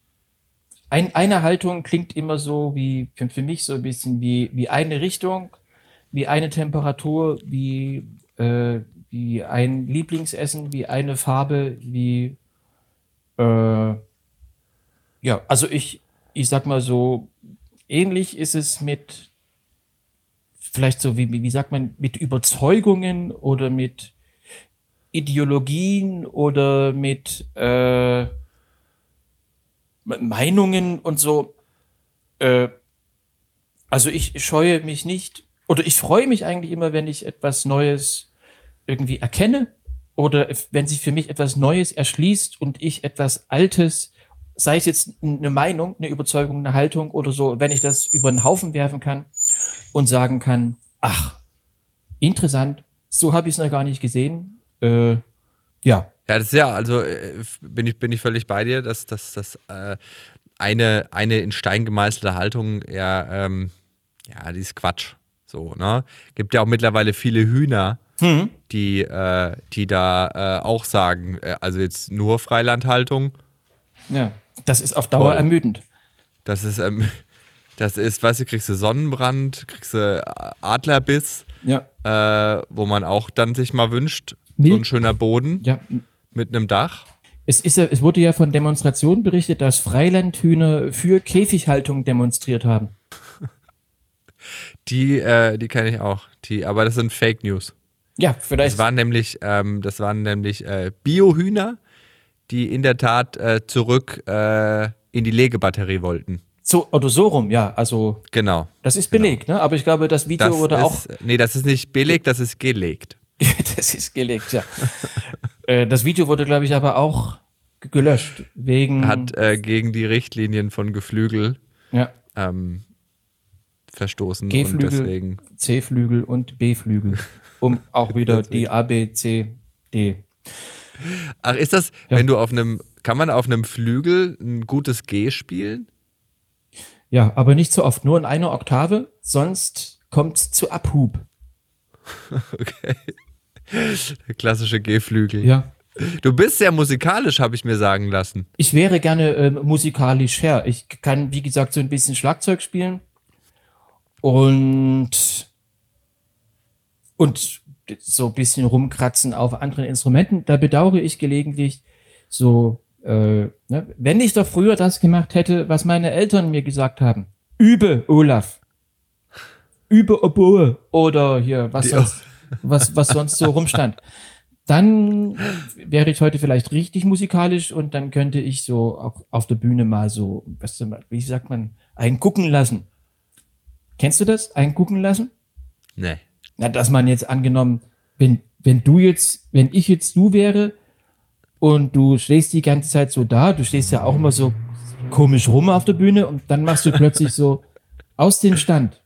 ein, eine Haltung klingt immer so wie für, für mich so ein bisschen wie wie eine Richtung, wie eine Temperatur, wie äh, wie ein Lieblingsessen, wie eine Farbe, wie äh, ja, also ich, ich sag mal so, ähnlich ist es mit, vielleicht so wie, wie sagt man, mit Überzeugungen oder mit Ideologien oder mit äh, Meinungen und so. Äh, also ich scheue mich nicht, oder ich freue mich eigentlich immer, wenn ich etwas Neues irgendwie erkenne oder wenn sich für mich etwas Neues erschließt und ich etwas Altes, sei es jetzt eine Meinung, eine Überzeugung, eine Haltung oder so, wenn ich das über den Haufen werfen kann und sagen kann, ach, interessant, so habe ich es noch gar nicht gesehen. Äh, ja, Ja, das ist ja, also äh, bin ich, bin ich völlig bei dir, dass das dass, äh, eine, eine in Stein gemeißelte Haltung ja, ähm, ja, die ist Quatsch. So, ne? Gibt ja auch mittlerweile viele Hühner, die, äh, die da äh, auch sagen, äh, also jetzt nur Freilandhaltung, ja, das ist auf Dauer Voll. ermüdend. das ist, ähm, das ist, weißt du, kriegst du Sonnenbrand, kriegst du Adlerbiss, Ja, äh, wo man auch dann sich mal wünscht, so Milch- ein schöner Boden ja. mit einem Dach. Es, ist es wurde ja von Demonstrationen berichtet, dass Freilandhühner für Käfighaltung demonstriert haben. Die, äh, die kenne ich auch. Die, aber das sind Fake News. Ja, vielleicht. Das waren nämlich, ähm, das waren nämlich äh, Biohühner, die in der Tat äh, zurück äh, in die Legebatterie wollten. so, oder so rum, ja. Also, Genau. das ist belegt, ne? Aber ich glaube, das Video Das wurde auch. ist, nee, das ist nicht belegt, das ist gelegt. das ist gelegt, ja. äh, das Video wurde, glaube ich, aber auch gelöscht. Wegen. Hat äh, gegen die Richtlinien von Geflügel ja, ähm, verstoßen G-Flügel. deswegen. C-Flügel und B-Flügel. Um auch wieder die A, B, C, D. Ach, ist das, Ja. wenn du auf einem, kann man auf einem Flügel ein gutes G spielen? Ja, aber nicht so oft, nur in einer Oktave, sonst kommt's zu Abhub. Okay. Der klassische G-Flügel. Ja. Du bist sehr musikalisch, habe ich mir sagen lassen. Ich wäre gerne ähm, musikalisch her. Ich kann, wie gesagt, so ein bisschen Schlagzeug spielen. Und, und so ein bisschen rumkratzen auf anderen Instrumenten. Da bedauere ich gelegentlich so, äh, ne? wenn ich doch früher das gemacht hätte, was meine Eltern mir gesagt haben. Übe, Olaf. Übe Oboe oder hier, was sonst, was, was sonst so rumstand. Dann wäre ich heute vielleicht richtig musikalisch und dann könnte ich so auch auf der Bühne mal so, was, wie sagt man, einen gucken lassen. Kennst du das? Einen gucken lassen? Nee. Na, dass man jetzt angenommen, wenn, wenn du jetzt, wenn ich jetzt du wäre und du stehst die ganze Zeit so da, du stehst ja auch immer so komisch rum auf der Bühne und dann machst du plötzlich so aus dem Stand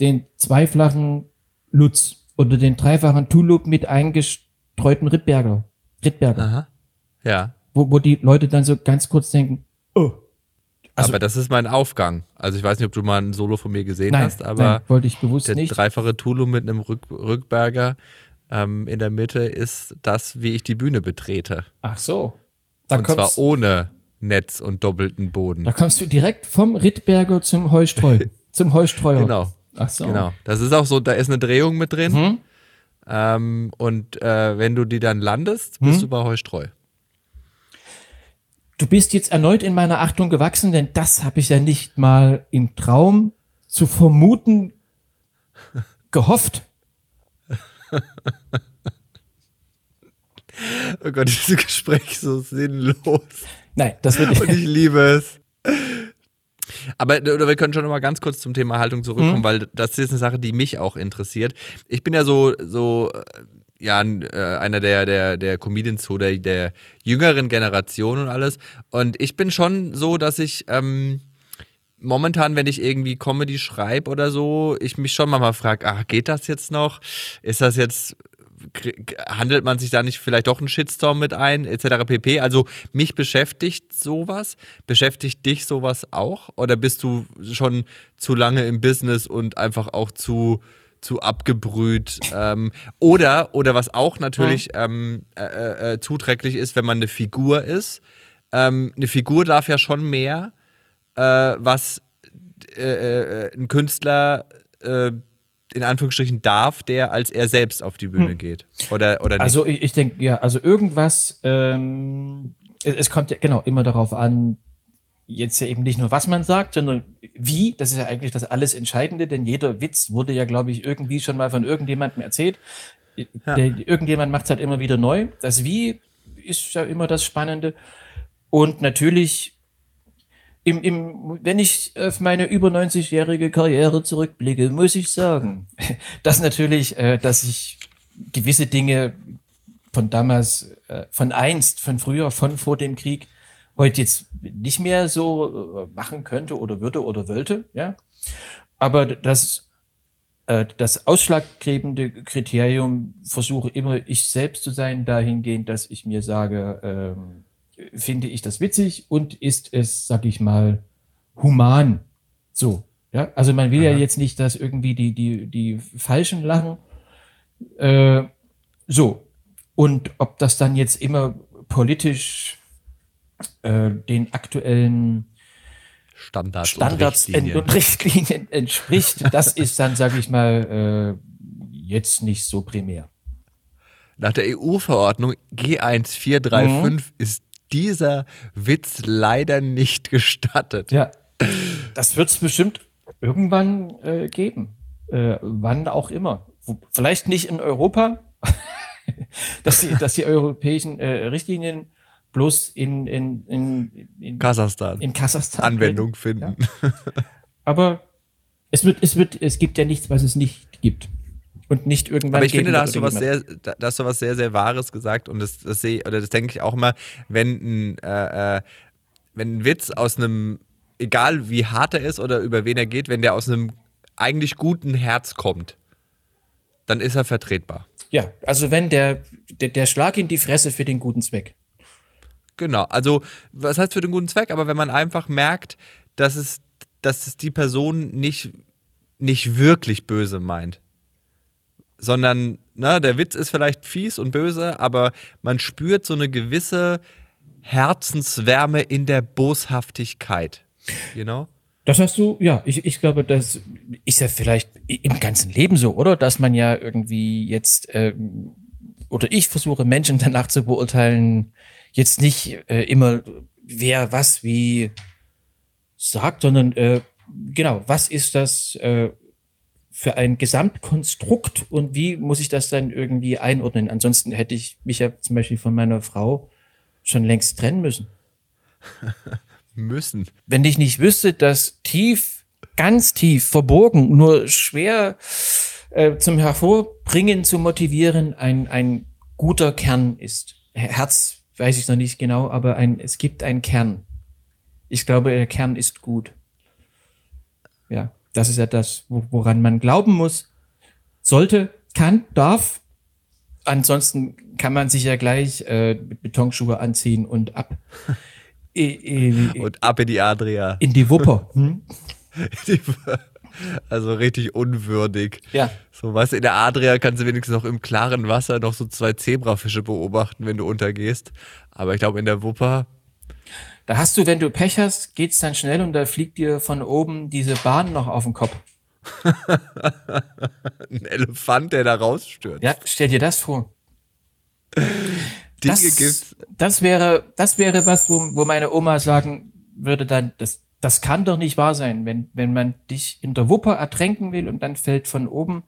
den zweiflachen Lutz oder den dreifachen Tulip mit eingestreuten Rittberger. Rittberger. Aha. Ja. Wo, wo die Leute dann so ganz kurz denken, oh, Also- aber das ist mein Aufgang. Also ich weiß nicht, ob du mal ein Solo von mir gesehen nein, hast, aber nein, wollte ich bewusst der nicht. dreifache Tulu mit einem Rück Rückberger ähm, in der Mitte ist das, wie ich die Bühne betrete. Ach so. Da und zwar kommst, ohne Netz und doppelten Boden. da kommst du direkt vom Rittberger zum Heustreu, zum Heustreuer. Genau, Ach so. genau. Das ist auch so, da ist eine Drehung mit drin. Mhm. Ähm, und äh, wenn du die dann landest, bist Hm? du bei Heustreu. Du bist jetzt erneut in meiner Achtung gewachsen, denn das habe ich ja nicht mal im Traum zu vermuten gehofft. Oh Gott, dieses Gespräch ist so sinnlos. Nein, das wird Und ich liebe es. Aber oder wir können schon noch mal ganz kurz zum Thema Haltung zurückkommen, weil das ist eine Sache, die mich auch interessiert. Ich bin ja so, so äh, ja, äh, einer der, der, der Comedians so der, der jüngeren Generation und alles. Und ich bin schon so, dass ich ähm, momentan, wenn ich irgendwie Comedy schreibe oder so, ich mich schon manchmal frage, ach, geht das jetzt noch? Ist das jetzt handelt man sich da nicht vielleicht doch einen Shitstorm mit ein, etc. pp. Also mich beschäftigt sowas. Beschäftigt dich sowas auch? Oder bist du schon zu lange im Business und einfach auch zu, zu abgebrüht? Ähm, oder, oder was auch natürlich ähm, äh, äh, zuträglich ist, wenn man eine Figur ist. Ähm, eine Figur darf ja schon mehr, äh, was äh, äh, ein Künstler äh, in Anführungsstrichen darf, der als er selbst auf die Bühne geht. Oder, oder nicht. Also ich, ich denke, ja, also irgendwas, ähm, es, es kommt ja genau immer darauf an, jetzt ja eben nicht nur, was man sagt, sondern wie, das ist ja eigentlich das alles Entscheidende, denn jeder Witz wurde ja, glaube ich, irgendwie schon mal von irgendjemandem erzählt. Der, irgendjemand macht es halt immer wieder neu. Das Wie ist ja immer das Spannende. Und natürlich, im, im, wenn ich auf meine über 90-jährige Karriere zurückblicke, muss ich sagen, dass natürlich, äh, dass ich gewisse Dinge von damals, äh, von einst, von früher, von vor dem Krieg, heute jetzt nicht mehr so äh, machen könnte oder würde oder wollte, ja. Aber das, äh, das ausschlaggebende Kriterium versuche immer ich selbst zu sein, dahingehend, dass ich mir sage, ähm, finde ich das witzig und ist es, sag ich mal, human. So. Ja, also man will ja jetzt nicht, dass irgendwie die, die, die Falschen lachen. Äh, so. Und ob das dann jetzt immer politisch äh, den aktuellen Standards, Standards und en- Richtlinien. und Richtlinien entspricht, das ist dann, sage ich mal, äh, jetzt nicht so primär. Nach der EU-Verordnung G1435 Mhm. ist dieser Witz leider nicht gestattet. Ja, das wird es bestimmt irgendwann äh, geben. Äh, wann auch immer. Vielleicht nicht in Europa, dass, die, dass die europäischen äh, Richtlinien bloß in, in, in, in, Kasachstan. in Kasachstan Anwendung finden. Aber es wird, es wird, es gibt ja nichts, was es nicht gibt. Und nicht irgendwann Aber ich finde, da hast du was sehr, da da hast du was sehr, sehr Wahres gesagt und das, das sehe, oder das denke ich auch immer, wenn ein, äh, äh, wenn ein Witz aus einem, egal wie hart er ist oder über wen er geht, wenn der aus einem eigentlich guten Herz kommt, dann ist er vertretbar. Ja, also wenn der, der, der Schlag in die Fresse für den guten Zweck. Genau, also was heißt für den guten Zweck, aber wenn man einfach merkt, dass es, dass es die Person nicht, nicht wirklich böse meint, sondern ne, der Witz ist vielleicht fies und böse, aber man spürt so eine gewisse Herzenswärme in der Boshaftigkeit, you know? Das hast du, ja, ich, ich glaube, das ist ja vielleicht im ganzen Leben so, oder? Dass man ja irgendwie jetzt, ähm, oder ich versuche Menschen danach zu beurteilen, jetzt nicht äh, immer, wer was wie sagt, sondern äh, genau, was ist das äh, für ein Gesamtkonstrukt und wie muss ich das dann irgendwie einordnen? Ansonsten hätte ich mich ja zum Beispiel von meiner Frau schon längst trennen müssen. müssen. Wenn ich nicht wüsste, dass tief, ganz tief, verborgen, nur schwer äh, zum Hervorbringen, zu motivieren, ein, ein guter Kern ist. Herz weiß ich noch nicht genau, aber ein, es gibt einen Kern. Ich glaube, der Kern ist gut. Ja, das ist ja das, woran man glauben muss, sollte, kann, darf. Ansonsten kann man sich ja gleich äh, Betonschuhe anziehen und ab. und ab in die Adria. In die Wupper. Hm? Also richtig unwürdig. Ja. So, weißt du, in der Adria kannst du wenigstens noch im klaren Wasser noch so zwei Zebrafische beobachten, wenn du untergehst. Aber ich glaube, in der Wupper. Da hast du, wenn du Pech hast, geht's dann schnell und da fliegt dir von oben diese Bahn noch auf den Kopf. Ein Elefant, der da rausstürzt. Ja, stell dir das vor. Dinge das, gibt's. Das wäre, das wäre was, wo, wo meine Oma sagen würde dann, das, das kann doch nicht wahr sein, wenn, wenn man dich in der Wupper ertränken will und dann fällt von oben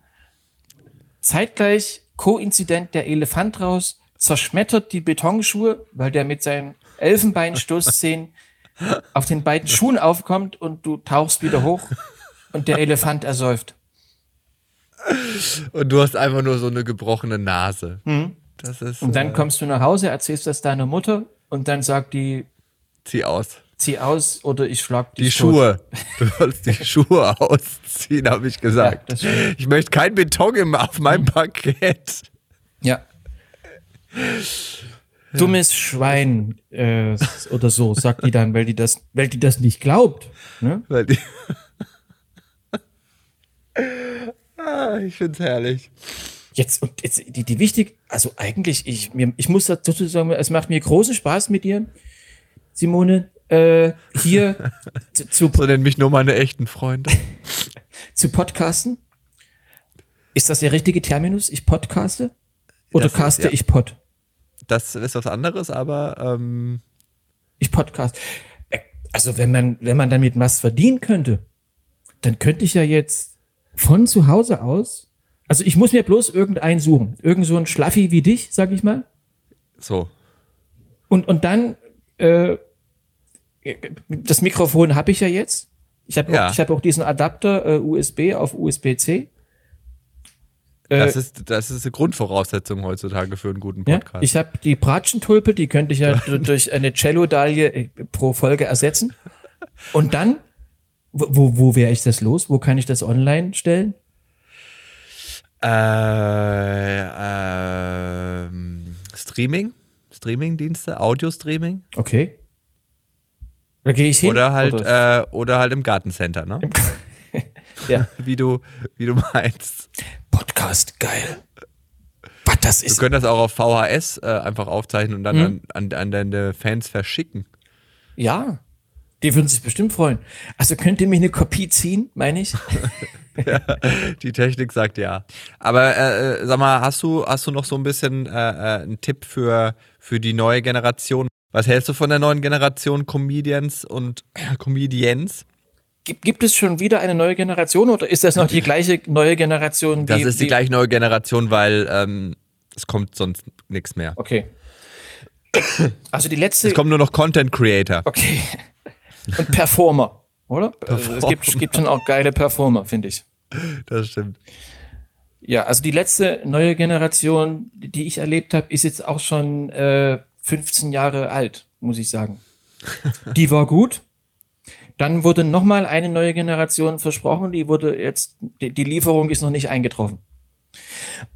zeitgleich koinzident der Elefant raus, zerschmettert die Betonschuhe, weil der mit seinen Elfenbeinstoßzähnen auf den beiden Schuhen aufkommt und du tauchst wieder hoch und der Elefant ersäuft. Und du hast einfach nur so eine gebrochene Nase. Das ist, Und dann äh, kommst du nach Hause, erzählst das deiner Mutter und dann sagt die, zieh aus. Zieh aus oder ich schlag dich Die tot. Schuhe. Du sollst die Schuhe ausziehen, habe ich Ja, gesagt. stimmt. ich möchte kein Beton im, auf meinem Parkett. Ja. Dummes Schwein äh, oder so, sagt die dann, weil die das, weil die das nicht glaubt. Ne? Weil die ah, ich find's herrlich. Jetzt und jetzt die, die wichtig, also eigentlich, ich, mir, ich muss dazu sagen, es macht mir großen Spaß mit dir, Simone, äh, hier zu, zu, So nennen mich nur meine echten Freunde. zu podcasten. Ist das der richtige Terminus? Ich podcaste? Oder Das ist- caste ja. ich pod? Das ist was anderes, aber ähm, Ich podcast. Äh, Also wenn man, wenn man damit was verdienen könnte, dann könnte ich ja jetzt von zu Hause aus, also ich muss mir bloß irgendeinen suchen. Irgend so ein Schlaffi wie dich, sag ich mal. so. Und, und dann, äh, das Mikrofon habe ich ja jetzt. Ich habe Ja. auch, ich hab auch diesen Adapter äh, USB auf USB-C. Äh, Das ist, das ist eine Grundvoraussetzung heutzutage für einen guten ja, Podcast. ich habe die Bratschentulpe, die könnte ich ja durch eine Cello-Dalie äh, pro Folge ersetzen. Und dann, wo, wo, wäre ich das los? Wo kann ich das online stellen? äh, ähm, Streaming? Streaming-Dienste? Audio-Streaming? Okay. Da gehe ich hin. Oder halt, Oder- äh, oder halt im Gartencenter, ne? ja. Wie du, wie du meinst. Podcast, geil. Was das Du ist. könntest das auch auf VHS äh, einfach aufzeichnen und dann Mhm. an, an, an deine Fans verschicken. Ja. Die würden sich bestimmt freuen. Also könnt ihr mir eine Kopie ziehen, meine ich? Die Technik sagt ja. Aber äh, äh, sag mal, hast du, hast du noch so ein bisschen äh, äh, einen Tipp für, für die neue Generation? Was hältst du von der neuen Generation Comedians und Comedians? Gibt, gibt es schon wieder eine neue Generation oder ist das noch die gleiche neue Generation? Das wie, ist die gleiche neue Generation, weil ähm, es kommt sonst nichts mehr. Okay. Also die letzte. Es kommen nur noch Content Creator. Okay. Und Performer, oder? Also es gibt, gibt schon auch geile Performer, finde ich. Das stimmt. Ja, also die letzte neue Generation, die ich erlebt habe, ist jetzt auch schon äh, 15 Jahre alt, muss ich sagen. Die war gut. Dann wurde nochmal eine neue Generation versprochen, die wurde jetzt, die, die Lieferung ist noch nicht eingetroffen.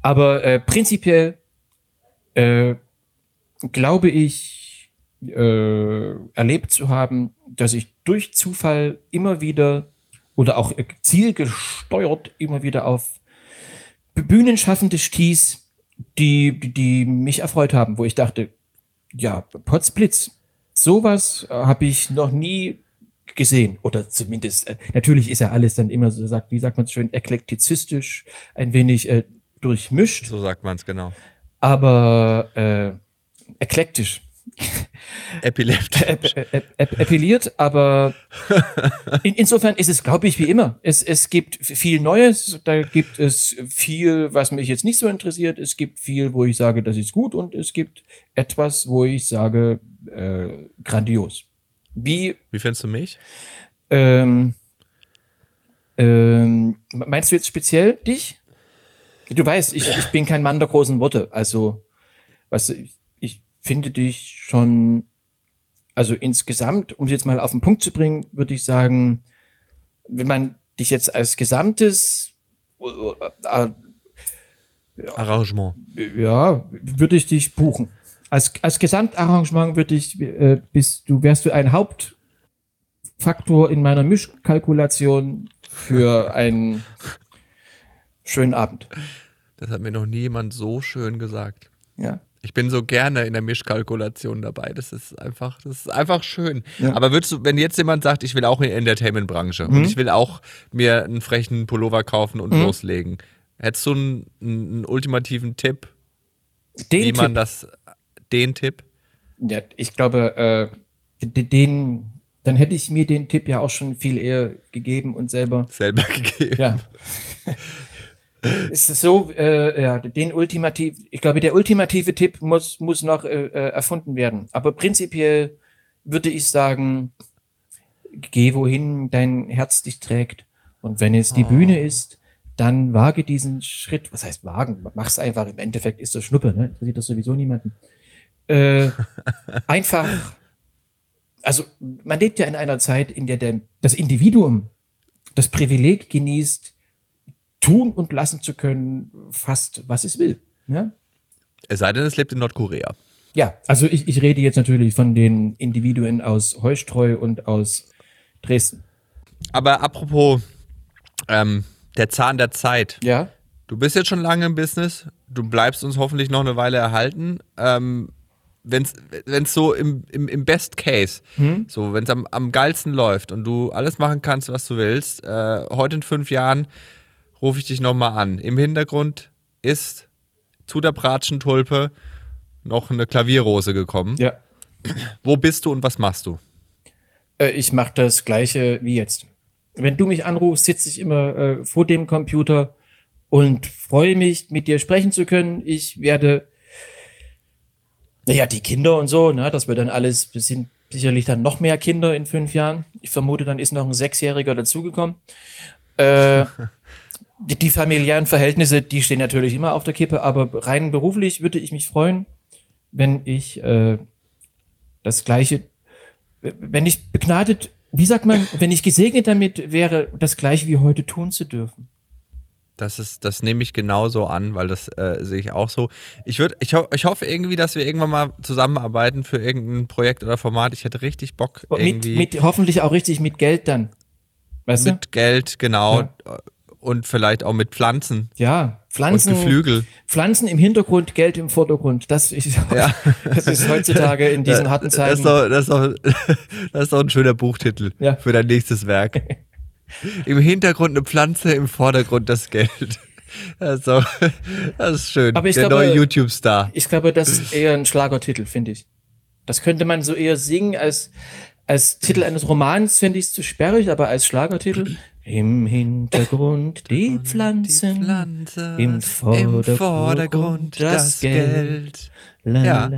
Aber äh, prinzipiell äh, glaube ich, äh, erlebt zu haben, dass ich durch Zufall immer wieder oder auch zielgesteuert immer wieder auf Bühnenschaffende stieß, die, die, die mich erfreut haben, wo ich dachte, ja, Potzblitz, sowas äh, habe ich noch nie gesehen. Oder zumindest, äh, natürlich ist ja alles dann immer so, sagt, wie sagt man es schön, eklektizistisch, ein wenig äh, durchmischt, So sagt man es genau. aber äh, eklektisch. Epileptisch. Ep- ep- ep- Epiliert, aber in, insofern ist es, glaube ich, wie immer. Es, es gibt viel Neues, da gibt es viel, was mich jetzt nicht so interessiert. Es gibt viel, wo ich sage, das ist gut und es gibt etwas, wo ich sage, äh, grandios. Wie Wie findest du mich? ähm, ähm, meinst du jetzt speziell dich? Du weißt, ich, ich bin kein Mann der großen Worte. Also, weißt du, ich, ich finde dich schon, also insgesamt, um es jetzt mal auf den Punkt zu bringen, würde ich sagen, wenn man dich jetzt als Gesamtes, äh, Arrangement. äh, ja, würde ich dich buchen. Als, als Gesamtarrangement würde ich, äh, bist du, wärst du ein Hauptfaktor in meiner Mischkalkulation für einen schönen Abend. Das hat mir noch nie jemand so schön gesagt. Ja. Ich bin so gerne in der Mischkalkulation dabei. Das ist einfach, das ist einfach schön. Ja. Aber würdest du, wenn jetzt jemand sagt, ich will auch in die Entertainment-Branche Mhm. und ich will auch mir einen frechen Pullover kaufen und Mhm. loslegen, hättest du einen, einen ultimativen Tipp, Den wie man Tipp, das, den Tipp? ja, ich glaube, äh, den, dann hätte ich mir den Tipp ja auch schon viel eher gegeben und selber selber gegeben. Ja. ist so, äh, ja, den ultimativ, ich glaube, der ultimative Tipp muss, muss noch äh, äh, erfunden werden. Aber prinzipiell würde ich sagen, geh wohin dein Herz dich trägt. Und wenn es die Bühne ist, dann wage diesen Schritt. Was heißt wagen? Mach's einfach. Im Endeffekt ist das Schnuppe, ne? Interessiert das sowieso niemanden. Äh, einfach. Also, man lebt ja in einer Zeit, in der der, das Individuum das Privileg genießt, tun und lassen zu können, fast was es will. Ja, Es sei denn, es lebt in Nordkorea. ja also ich, ich rede jetzt natürlich von den Individuen aus Heustreu und aus Dresden. Aber apropos ähm, der Zahn der Zeit. Ja, Du bist jetzt schon lange im Business. Du bleibst uns hoffentlich noch eine Weile erhalten. Ähm, wenn es so im, im, im Best Case, so wenn es am, am geilsten läuft und du alles machen kannst, was du willst, äh, heute in fünf Jahren rufe ich dich nochmal an. Im Hintergrund ist zu der Bratschentulpe noch eine Klavierrose gekommen. ja. Wo bist du und was machst du? Äh, ich mache das gleiche wie jetzt. Wenn du mich anrufst, sitze ich immer äh, vor dem Computer und freue mich, mit dir sprechen zu können. Ich werde, naja, die Kinder und so, ne, das wird dann alles, wir sind sicherlich dann noch mehr Kinder in fünf Jahren. Ich vermute, dann ist noch ein Sechsjähriger dazugekommen. Äh, die, die familiären Verhältnisse, die stehen natürlich immer auf der Kippe, aber rein beruflich würde ich mich freuen, wenn ich äh, das gleiche wenn ich begnadet, wie sagt man, wenn ich gesegnet damit wäre, das gleiche wie heute tun zu dürfen. Das ist, das nehme ich genauso an, weil das äh, sehe ich auch so. Ich würde, ich, ho ich hoffe irgendwie, dass wir irgendwann mal zusammenarbeiten für irgendein Projekt oder Format. Ich hätte richtig Bock Und mit, irgendwie mit, hoffentlich auch richtig mit Geld dann. Weißt mit Geld, genau, Ja. Und vielleicht auch mit Pflanzen? Ja, und Pflanzen, Geflügel. Pflanzen im Hintergrund, Geld im Vordergrund. Das ist, das ist heutzutage in diesen harten Das Zeiten. ist, doch, das, ist doch, das ist doch ein schöner Buchtitel Ja. für dein nächstes Werk. Im Hintergrund eine Pflanze, im Vordergrund das Geld. Das ist, doch, das ist schön. Aber ich Der glaube- neue YouTube-Star. Ich glaube, das ist eher ein Schlagertitel, finde ich. Das könnte man so eher singen als, als Titel eines Romans, finde ich es zu sperrig, aber als Schlagertitel. Im Hintergrund die Pflanzen, Pflanze, im Vordergrund das Geld. La, Ja.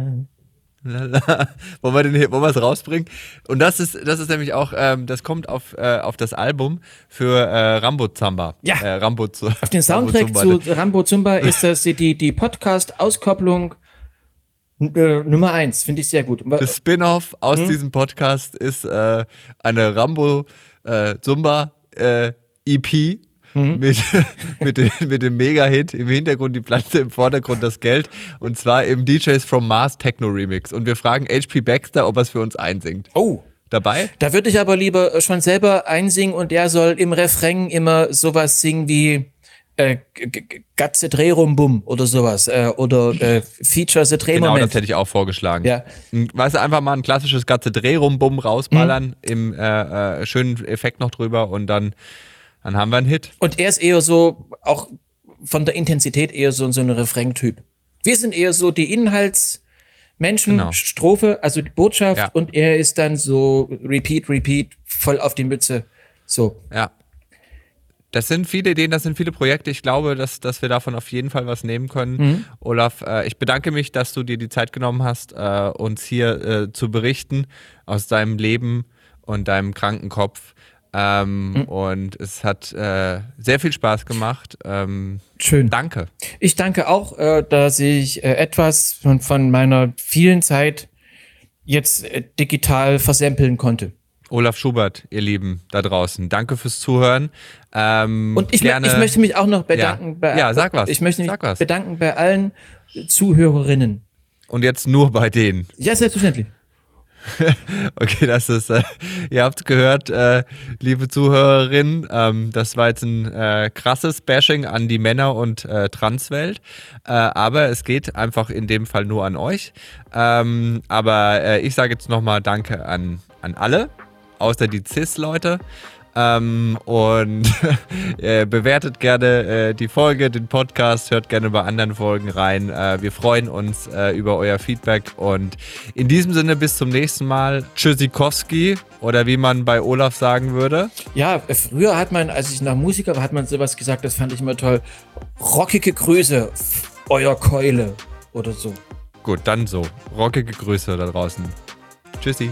Lala. wollen wir den hier, wollen wir es rausbringen? Und das ist, das ist nämlich auch, ähm, das kommt auf, äh, auf das Album für äh, Rambo Zamba. Ja. Äh, Rambo Auf den Soundtrack zu Rambo Zumba ist das die, die Podcast-Auskopplung äh, Nummer eins. Finde ich sehr gut. Das Spin-off aus Hm? diesem Podcast ist äh, eine Rambo äh, Zumba äh, EP Hm? mit, mit, dem, mit dem Mega-Hit im Hintergrund die Pflanze, im Vordergrund das Geld und zwar im DJs from Mars Techno Remix. Und wir fragen HP Baxter, ob er es für uns einsingt. Oh, Dabei? da würde ich aber lieber schon selber einsingen und der soll im Refrain immer sowas singen wie äh, Gatze Drehrumbum oder sowas äh, oder äh, Feature the Drehmoment. Genau, das hätte ich auch vorgeschlagen. Ja. Weißt du, einfach mal ein klassisches Gatze Drehrumbum rausballern, mhm. im äh, äh, schönen Effekt noch drüber und dann, dann haben wir einen Hit. Und er ist eher so, auch von der Intensität eher so, so ein Refrain-Typ. Wir sind eher so die Inhaltsmenschen, genau. Strophe, also die Botschaft ja. und er ist dann so Repeat, Repeat, voll auf die Mütze. So. Ja. Das sind viele Ideen, das sind viele Projekte. Ich glaube, dass, dass wir davon auf jeden Fall was nehmen können. Mhm. Olaf, äh, ich bedanke mich, dass du dir die Zeit genommen hast, äh, uns hier äh, zu berichten aus deinem Leben und deinem kranken Kopf. Ähm, mhm. Und es hat äh, sehr viel Spaß gemacht. Ähm, Schön. Danke. Ich danke auch, äh, dass ich äh, etwas von, von meiner vielen Zeit jetzt digital versempeln konnte. Olaf Schubert, ihr Lieben da draußen, danke fürs Zuhören. Ähm, und ich, gerne, ich, möchte mich auch noch bedanken. Ja, bei, ja sag was. Ich möchte mich bedanken bei allen Zuhörerinnen. Und jetzt nur bei denen. Ja, selbstverständlich. okay, das ist, äh, ihr habt gehört, äh, liebe Zuhörerinnen, ähm, das war jetzt ein äh, krasses Bashing an die Männer- und äh, Transwelt, äh, aber es geht einfach in dem Fall nur an euch. Ähm, aber äh, ich sage jetzt nochmal Danke an, an alle, außer die CIS-Leute. Ähm, und äh, bewertet gerne äh, die Folge, den Podcast, hört gerne bei anderen Folgen rein. Äh, wir freuen uns äh, über euer Feedback und in diesem Sinne bis zum nächsten Mal. Tschüssikowski oder wie man bei Olaf sagen würde. Ja, früher hat man, als ich nach Musiker war, hat man sowas gesagt, das fand ich immer toll. Rockige Grüße, euer Keule oder so. Gut, dann so. Rockige Grüße da draußen. Tschüssi.